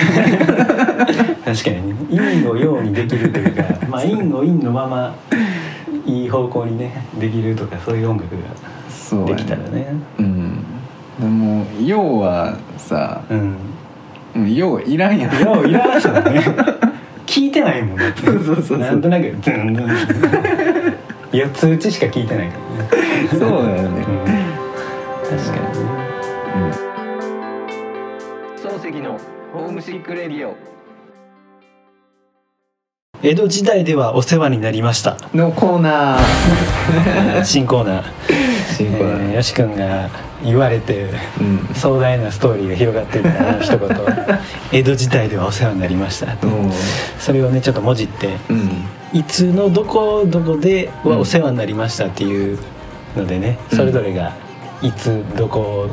確かにね。陰を陽にできるというか まあ陰を陰のままいい方向にねできるとかそういう音楽ができたらね。うんでも「陽」はさうん。うん陽いらんやん。陽いらんすよね聞いてないもん。ねそうそうそうそう。なんとなくズンズン4つ打ちしか聞いてないからね。そうだよね。うん、確かに。ね漱石のホームシックレディオ。江戸時代ではお世話になりました。のコーナー。新コーナー。新コーナー、えーよし君が言われてうん。壮大なストーリーが広がっていったあの一言。江戸時代ではお世話になりましたうん。それをねちょっと文字ってうん。いつのどこどこではお世話になりましたっていうのでね、うん。それぞれがいつどこを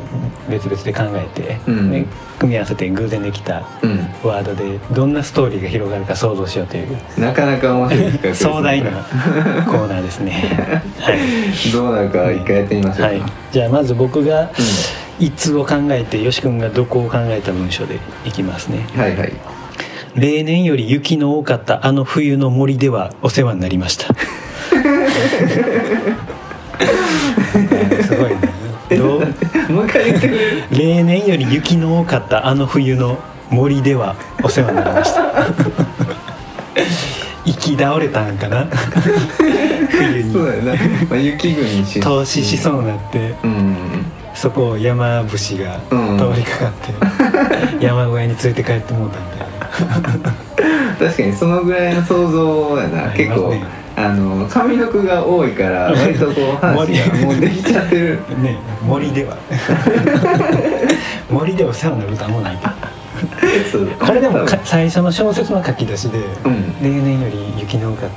別々で考えて、うん。ね組み合わせて偶然できたうん。ワードでどんなストーリーが広がるか想像しようというなかなか面白いね。壮大なコーナーですね。はい。どうなるか一回やってみましょうか、はい、じゃあまず僕が「いつ」を考えてよし君が「どこ」を考えた文章でいきますね。はいはい。例年より雪の多かったあの冬の森ではお世話になりました 言ってくれる。例年より雪の多かったあの冬の森ではお世話になりました。行き倒れたんかな？冬に。そうだよな、まあ、雪国出身。投資しそうになってうん。そこを山伏がうん。通りかかって、山小屋に連れて帰ってもうたみたいな。確かにそのぐらいの想像やな、結構ねあの上の句が多いから 割とこう話がもうできちゃってる。ね森では。森でお世話になる歌もないけどこれでもか最初の小説の書き出しで、うん。例年より雪の多かっ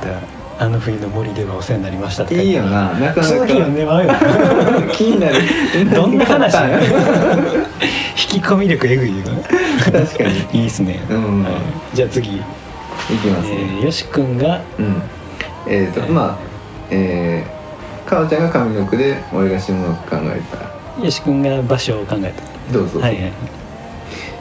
たあの冬の森ではお世話になりましたって書いいてよな。なかな続き読んでまうよ気になる。どんな話 引き込み力えぐいよ。ね確かに。いいっすね、うん。はい。じゃあ次、いきますね、えーよし君がうんえっ、と、まあえー、かおちゃんが上の句で俺が下の句考えた。よし君が場所を考えどうぞ、たはいはい。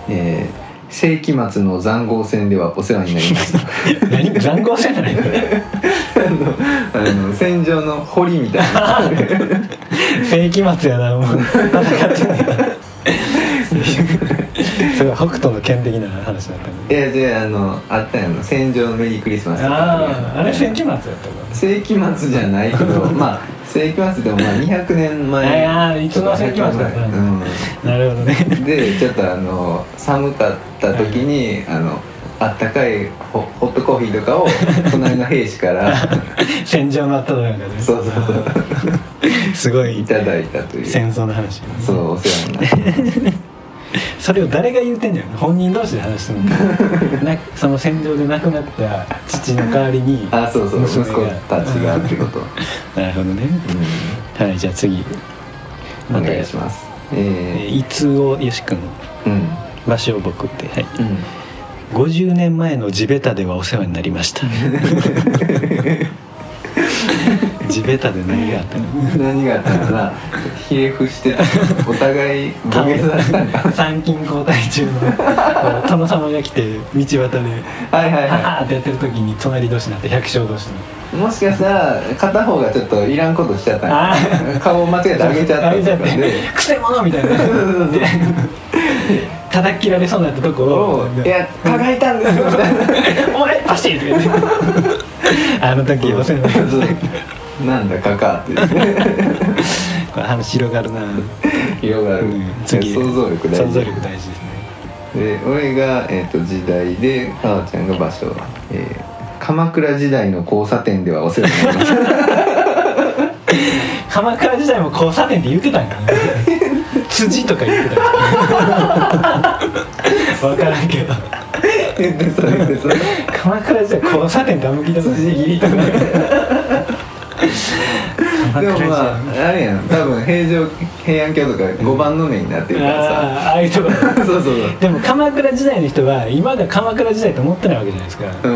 えー世紀末の塹壕戦ではお世話になりました。何？残酷じゃない あのあの戦場の堀みたいな。世紀末やなもう。戦ってんねやすごい北斗の剣的な話だったんいやじゃああのあったやんの戦場のメリークリスマスあああれ世紀末やったか世紀末じゃないけど まあ世紀末でもまあ200年前。ああいつの世紀末だったうん。ななるほどね。でちょっとあの寒かった時に、あのあったかいホホットコーヒーとかを 隣の兵士から戦場の後とかでそうそうそう。すごい。いただいたという。戦争の話。そうお世話になって それを誰が言うてんじゃん。本人同士で話してる その戦場で亡くなった父の代わりにあそうそう息娘子たちがってこと、なるほどね。うはいじゃあ次。ん、お願いします。ええー、いつをよし君ー、うん。場所を僕って。はい。うん。50年前の地べたではお世話になりました地べたで何があったの？何があったのかな？ひれ伏してた。お互い土下座したんか参勤交代中の殿様が来て道端ではいはい「ははは」ってやってる時に隣同士になって百姓同士に。いもしかしたら片方がちょっといらんことしちゃったん顔を間違えて上げちゃったゃってとかで「くせ者!」みたいな。で叩き切られそうになったところを「いや蚊がいたんですよ」みたいな「おいパシッ!」って言って。あの時お世話になりましたなんだかかってこれ話広がるな。広がる、うん次。想像力大想像事力大事ですね。で俺が、えー、と時代で母ちゃんが場所、えー鎌倉時代の交差点ではお世話になりました。鎌倉時代も交差点って言ってたんかな辻とか言ってた分からんけど。言ってそう言ってそう鎌倉時代交差点ってあんま聞いたことないでもまああれやん。多分平城平安京とか5番の目になってるからさ、あーああいうとこ。そうそうそう。でも鎌倉時代の人は今が鎌倉時代と思ってないわけじゃないですか、う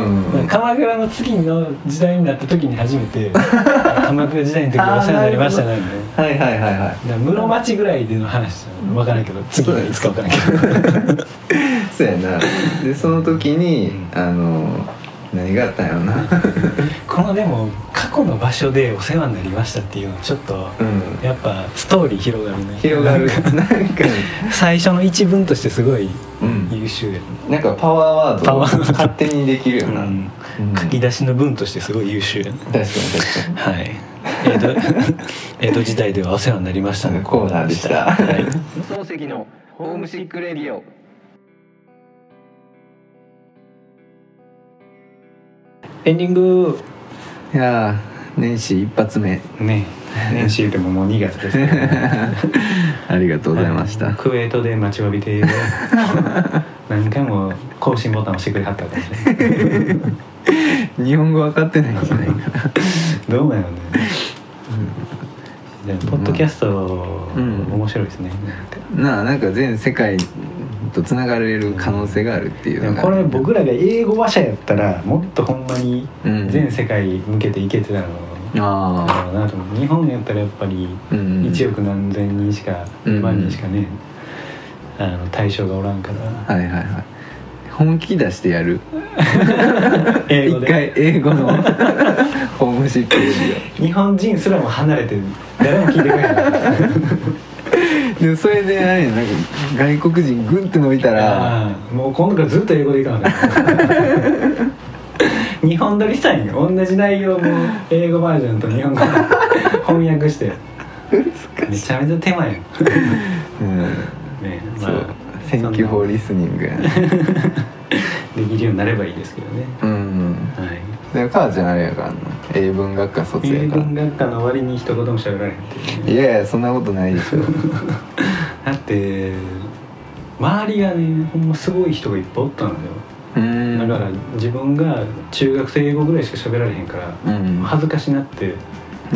ん。鎌倉の次の時代になった時に初めて 鎌倉時代の時はお世話になりましたね。はいはいはいはい。室町ぐらいでの話分からんけど次がいつか分からんけど。そうやな。でその時にあの何があったんやろな。このでも過去の場所でお世話になりましたっていうのちょっとうん。やっぱストーリー広がるね。広がる。なんか最初の一文としてすごいうん。優秀やね。なんかパワーワードパワー勝手にできるよな、うん。うん。書き出しの文としてすごい優秀やね。確かに確かに。はい。江戸 江戸時代ではお世話になりましたのコーナーでした。はい。漱石のホームシックレディオエンディング。いやー年始一発目。ね年始でももう2月ですけど ありがとうございました、クウェートで待ちわびて 何回も更新ボタン押してくれはったかもしれない日本語分かってないんじゃないかな。どうなのね、でもポッドキャスト、うん。面白いですね。なあなんか全世界とつながれる可能性があるっていうのが。でもこれ僕らが英語話者やったらもっとほんまにうん全世界向けていけてたの。あだろうなと思う。日本やったらやっぱりあうんうん。1億何千人しかうん2万人しかね、あの対象がおらんから。はいはいはい。本気出してやる？一回英語の ホームシックレディ日本人すらも離れて誰も聞いてくれないオでもそれでなんか外国人グンって伸びたらもう今度からずっと英語でいかな 日本撮りしたいんよ。同じ内容も英語バージョンと日本語。翻訳して。めちゃめちゃ手間やうん。そうまあ「Thank you for listening」できるようになればいいですけどね。うん。はいでも母ちゃんあれやからな英文学科卒英やか。ら文学科の終わりに一言も喋られへんっていう。ねいやいやそんなことないでしょ。だって周りがねほんますごい人がいっぱいおったのよ。うん。だから自分が中学生英語ぐらいしか喋られへんからうん。恥ずかしなって。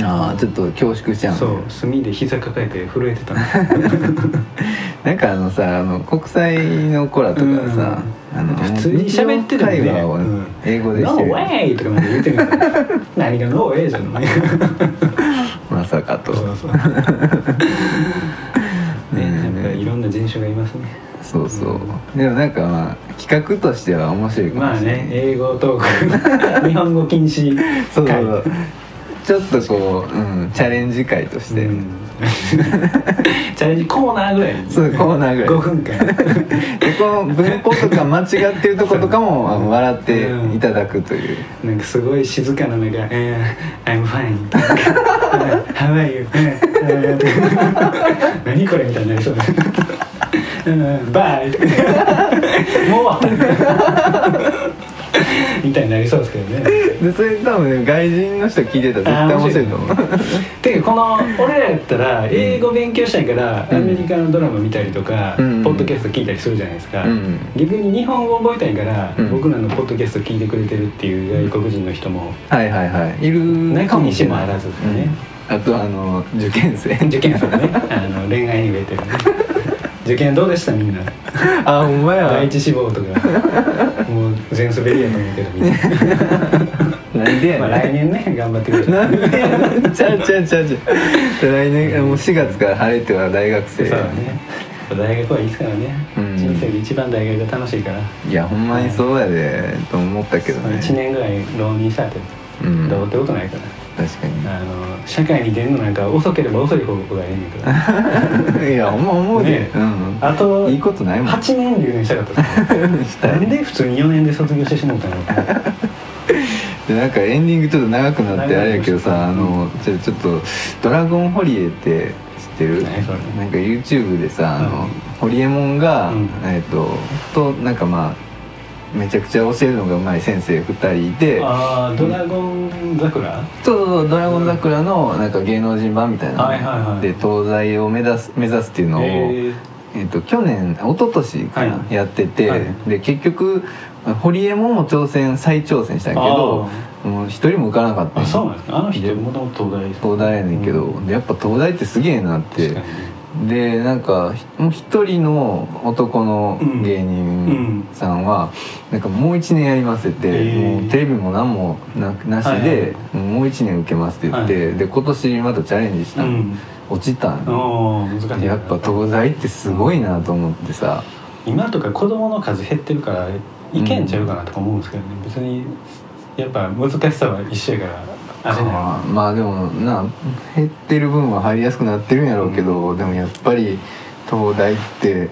ああちょっと恐縮しちゃうねそう墨で膝抱えて震えてたの。なんかあのさあの国際の子らとかさ、あの普通に喋ってる日常会話をうん英語でして。る、ェイとかまで言ってるから 何がノーウェイじゃんね まさかと。そうそう。ねいろんな人種がいますね。そうそう。でもなんかまあ企画としては面白いかまあもしれない、ね英語トーク。日本語禁止そうそう会そう。ちょっとこう、うん、チャレンジ会として、うん チャレンジコーナーぐらいそうコーナーぐらい。5分間。でこの文法とか間違ってるとことかも笑っていただくという、なんかすごい静かななんか「えー、I'm fine」と か「How are you?」何これみたいになりそう。で「うん。バイ」もう みたいになりそうですけどね。でそれ多分ね外人の人聞いてたら絶対面白いと思う。てかこの俺らやったら英語勉強したいからうん。アメリカのドラマ見たりとか、うん。ポッドキャスト聞いたりするじゃないですか、うん。逆に日本語覚えたいから、うん。僕らのポッドキャスト聞いてくれてるっていう外国人の人もはいはいはい。いるなかもしれない。きにしもあらずですね、うん。あとあの受験生。受験生ね。あの恋愛に増えてるね。受験どうでしたみんな？あほんまや。第一志望とか全滑りやと思うけどみんなな。んでやまあ来年ね頑張ってください。なんでやねん。ちゃうちゃうちゃうちゃう。来年もう4月から晴れては大学生そうだね。大学はいいですからね、うん。人生で一番大学が楽しいから、いやほんまにそうやでと思ったけどね。1年ぐらい浪人したってうん。どうってことないから確かに。あの社会に出るのなんか遅ければ遅い方がええねんから いやほんま思うで、ね。うん。あといいことないもん。8年留年したかった なんで普通に4年で卒業してしまったの でなんかエンディングちょっと長くなってあれやけどさあのちょちょっと「ドラゴンホリエ」って知ってる。なんか YouTube でさあの、うん。ホリエモンが、うん。えっ、ととなんかまあめちゃくちゃ教えるのがうまい先生2人いて。ああドラゴン桜？そうそうそう「ドラゴン桜」のなんか芸能人版みたいなの、はいはいはい。で東大を目指す目指すっていうのを、えっと去年一昨年かな、はい。やってて、はい。で結局ホリエモンも挑戦再挑戦したけどもう一人も受からなかったんあよそうなんですか。あの人も東大東大やねんけど、うんでやっぱ東大ってすげえなってでなんかひもう一人の男の芸人さんは、なんかもう一年やりますって言って、へー。もうテレビも何もななしはいで、もう一年受けますって言って、はで今年またチャレンジしたの、うん。落ちたんよ。おー難しい。やっぱ東大ってすごいなと思ってさ、今とか子供の数減ってるからいけんちゃうかなとか思うんですけどね、別にやっぱ難しさは一緒やからあまあまあでもな減ってる分は入りやすくなってるんやろうけど、でもやっぱり東大って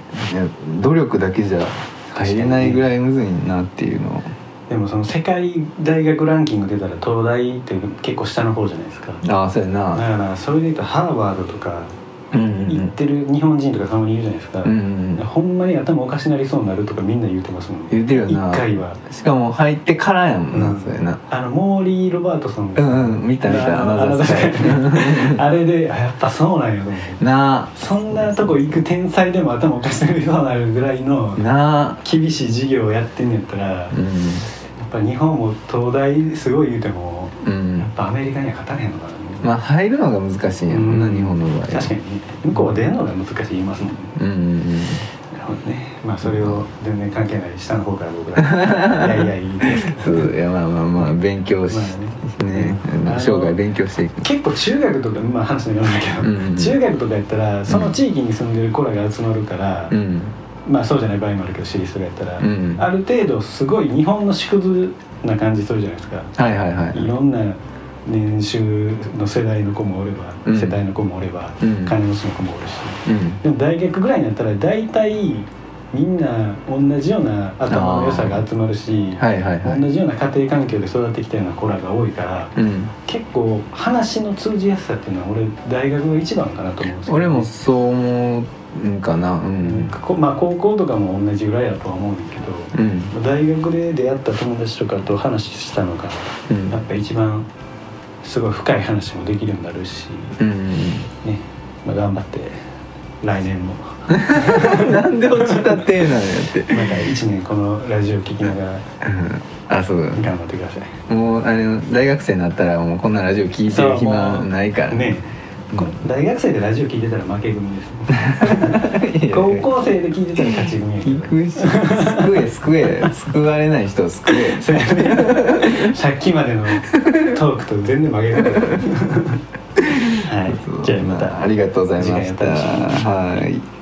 努力だけじゃ入れないぐらいむずいなっていうの。をでもその世界大学ランキング出たら東大って結構下の方じゃないですか。だああそうやな。からそれで言うとハーバードとかうんうん行ってる日本人とかたまにいるじゃないですか、うんうんほんまに頭おかしなりそうになるとかみんな言うてますもんね。言うてるよな。一回は。しかも入ってからやもんな、うんそうやなあのモーリー・ロバートソン。うんうん見た見たあの あれであやっぱそうなんやと思うなそんなとこ行く天才でも頭おかしなりそうになるぐらいのあなあ。厳しい授業をやってんやったらやっうぱ日本も東大すごい言うてもんうん。やっぱアメリカには勝たれへんのかなまあ入るのが難しいんやろな、うん。日本の場合は。確かにね。向こうは出るのが難しい言いますもんねうんうん。うんね。まあそれを全然関係ない下の方から僕ら。いやいやいいですけど。いやまあまあまあ勉強し、まあね。ね生涯勉強していく。結構中学とかまあ話になるんだけど、うんうん中学とかやったらその地域に住んでる子らが集まるから、うん。まあそうじゃない場合もあるけど私立とかやったら、うんある程度すごい日本の縮図な感じするじゃないですか。はいはいはい。いろんな年収の世代の子もおれば、うん。世代の子もおれば、うん。金持ちの子もおるし。うん。でも大学ぐらいになったら大体みんな同じような頭の良さが集まるし、はいはいはい。同じような家庭環境で育ってきたような子らが多いからうん。結構話の通じやすさっていうのは俺大学が一番かなと思うんですけど俺もそう思うんかな。うん。こまあ高校とかも同じぐらいだとは思うんだけど、うん。大学で出会った友達とかと話したのがうん。やっぱ一番すごい深い話もできるようになるし、うんうんねまあ、頑張って来年も。う んなんで落ちたってなんやって。また1年このラジオ聞きながらうん。あそう頑張ってください。もうあれ大学生になったらもうこんなラジオ聞いてる暇ないからねこ大学生でラジオ聞いてたら負け組ですね 高校生で聞いてたら勝ち組聞くし救え救え救われない人を救え。さっきまでのトークと全然負けなかった。はい。じゃあまたありがとうございました。はい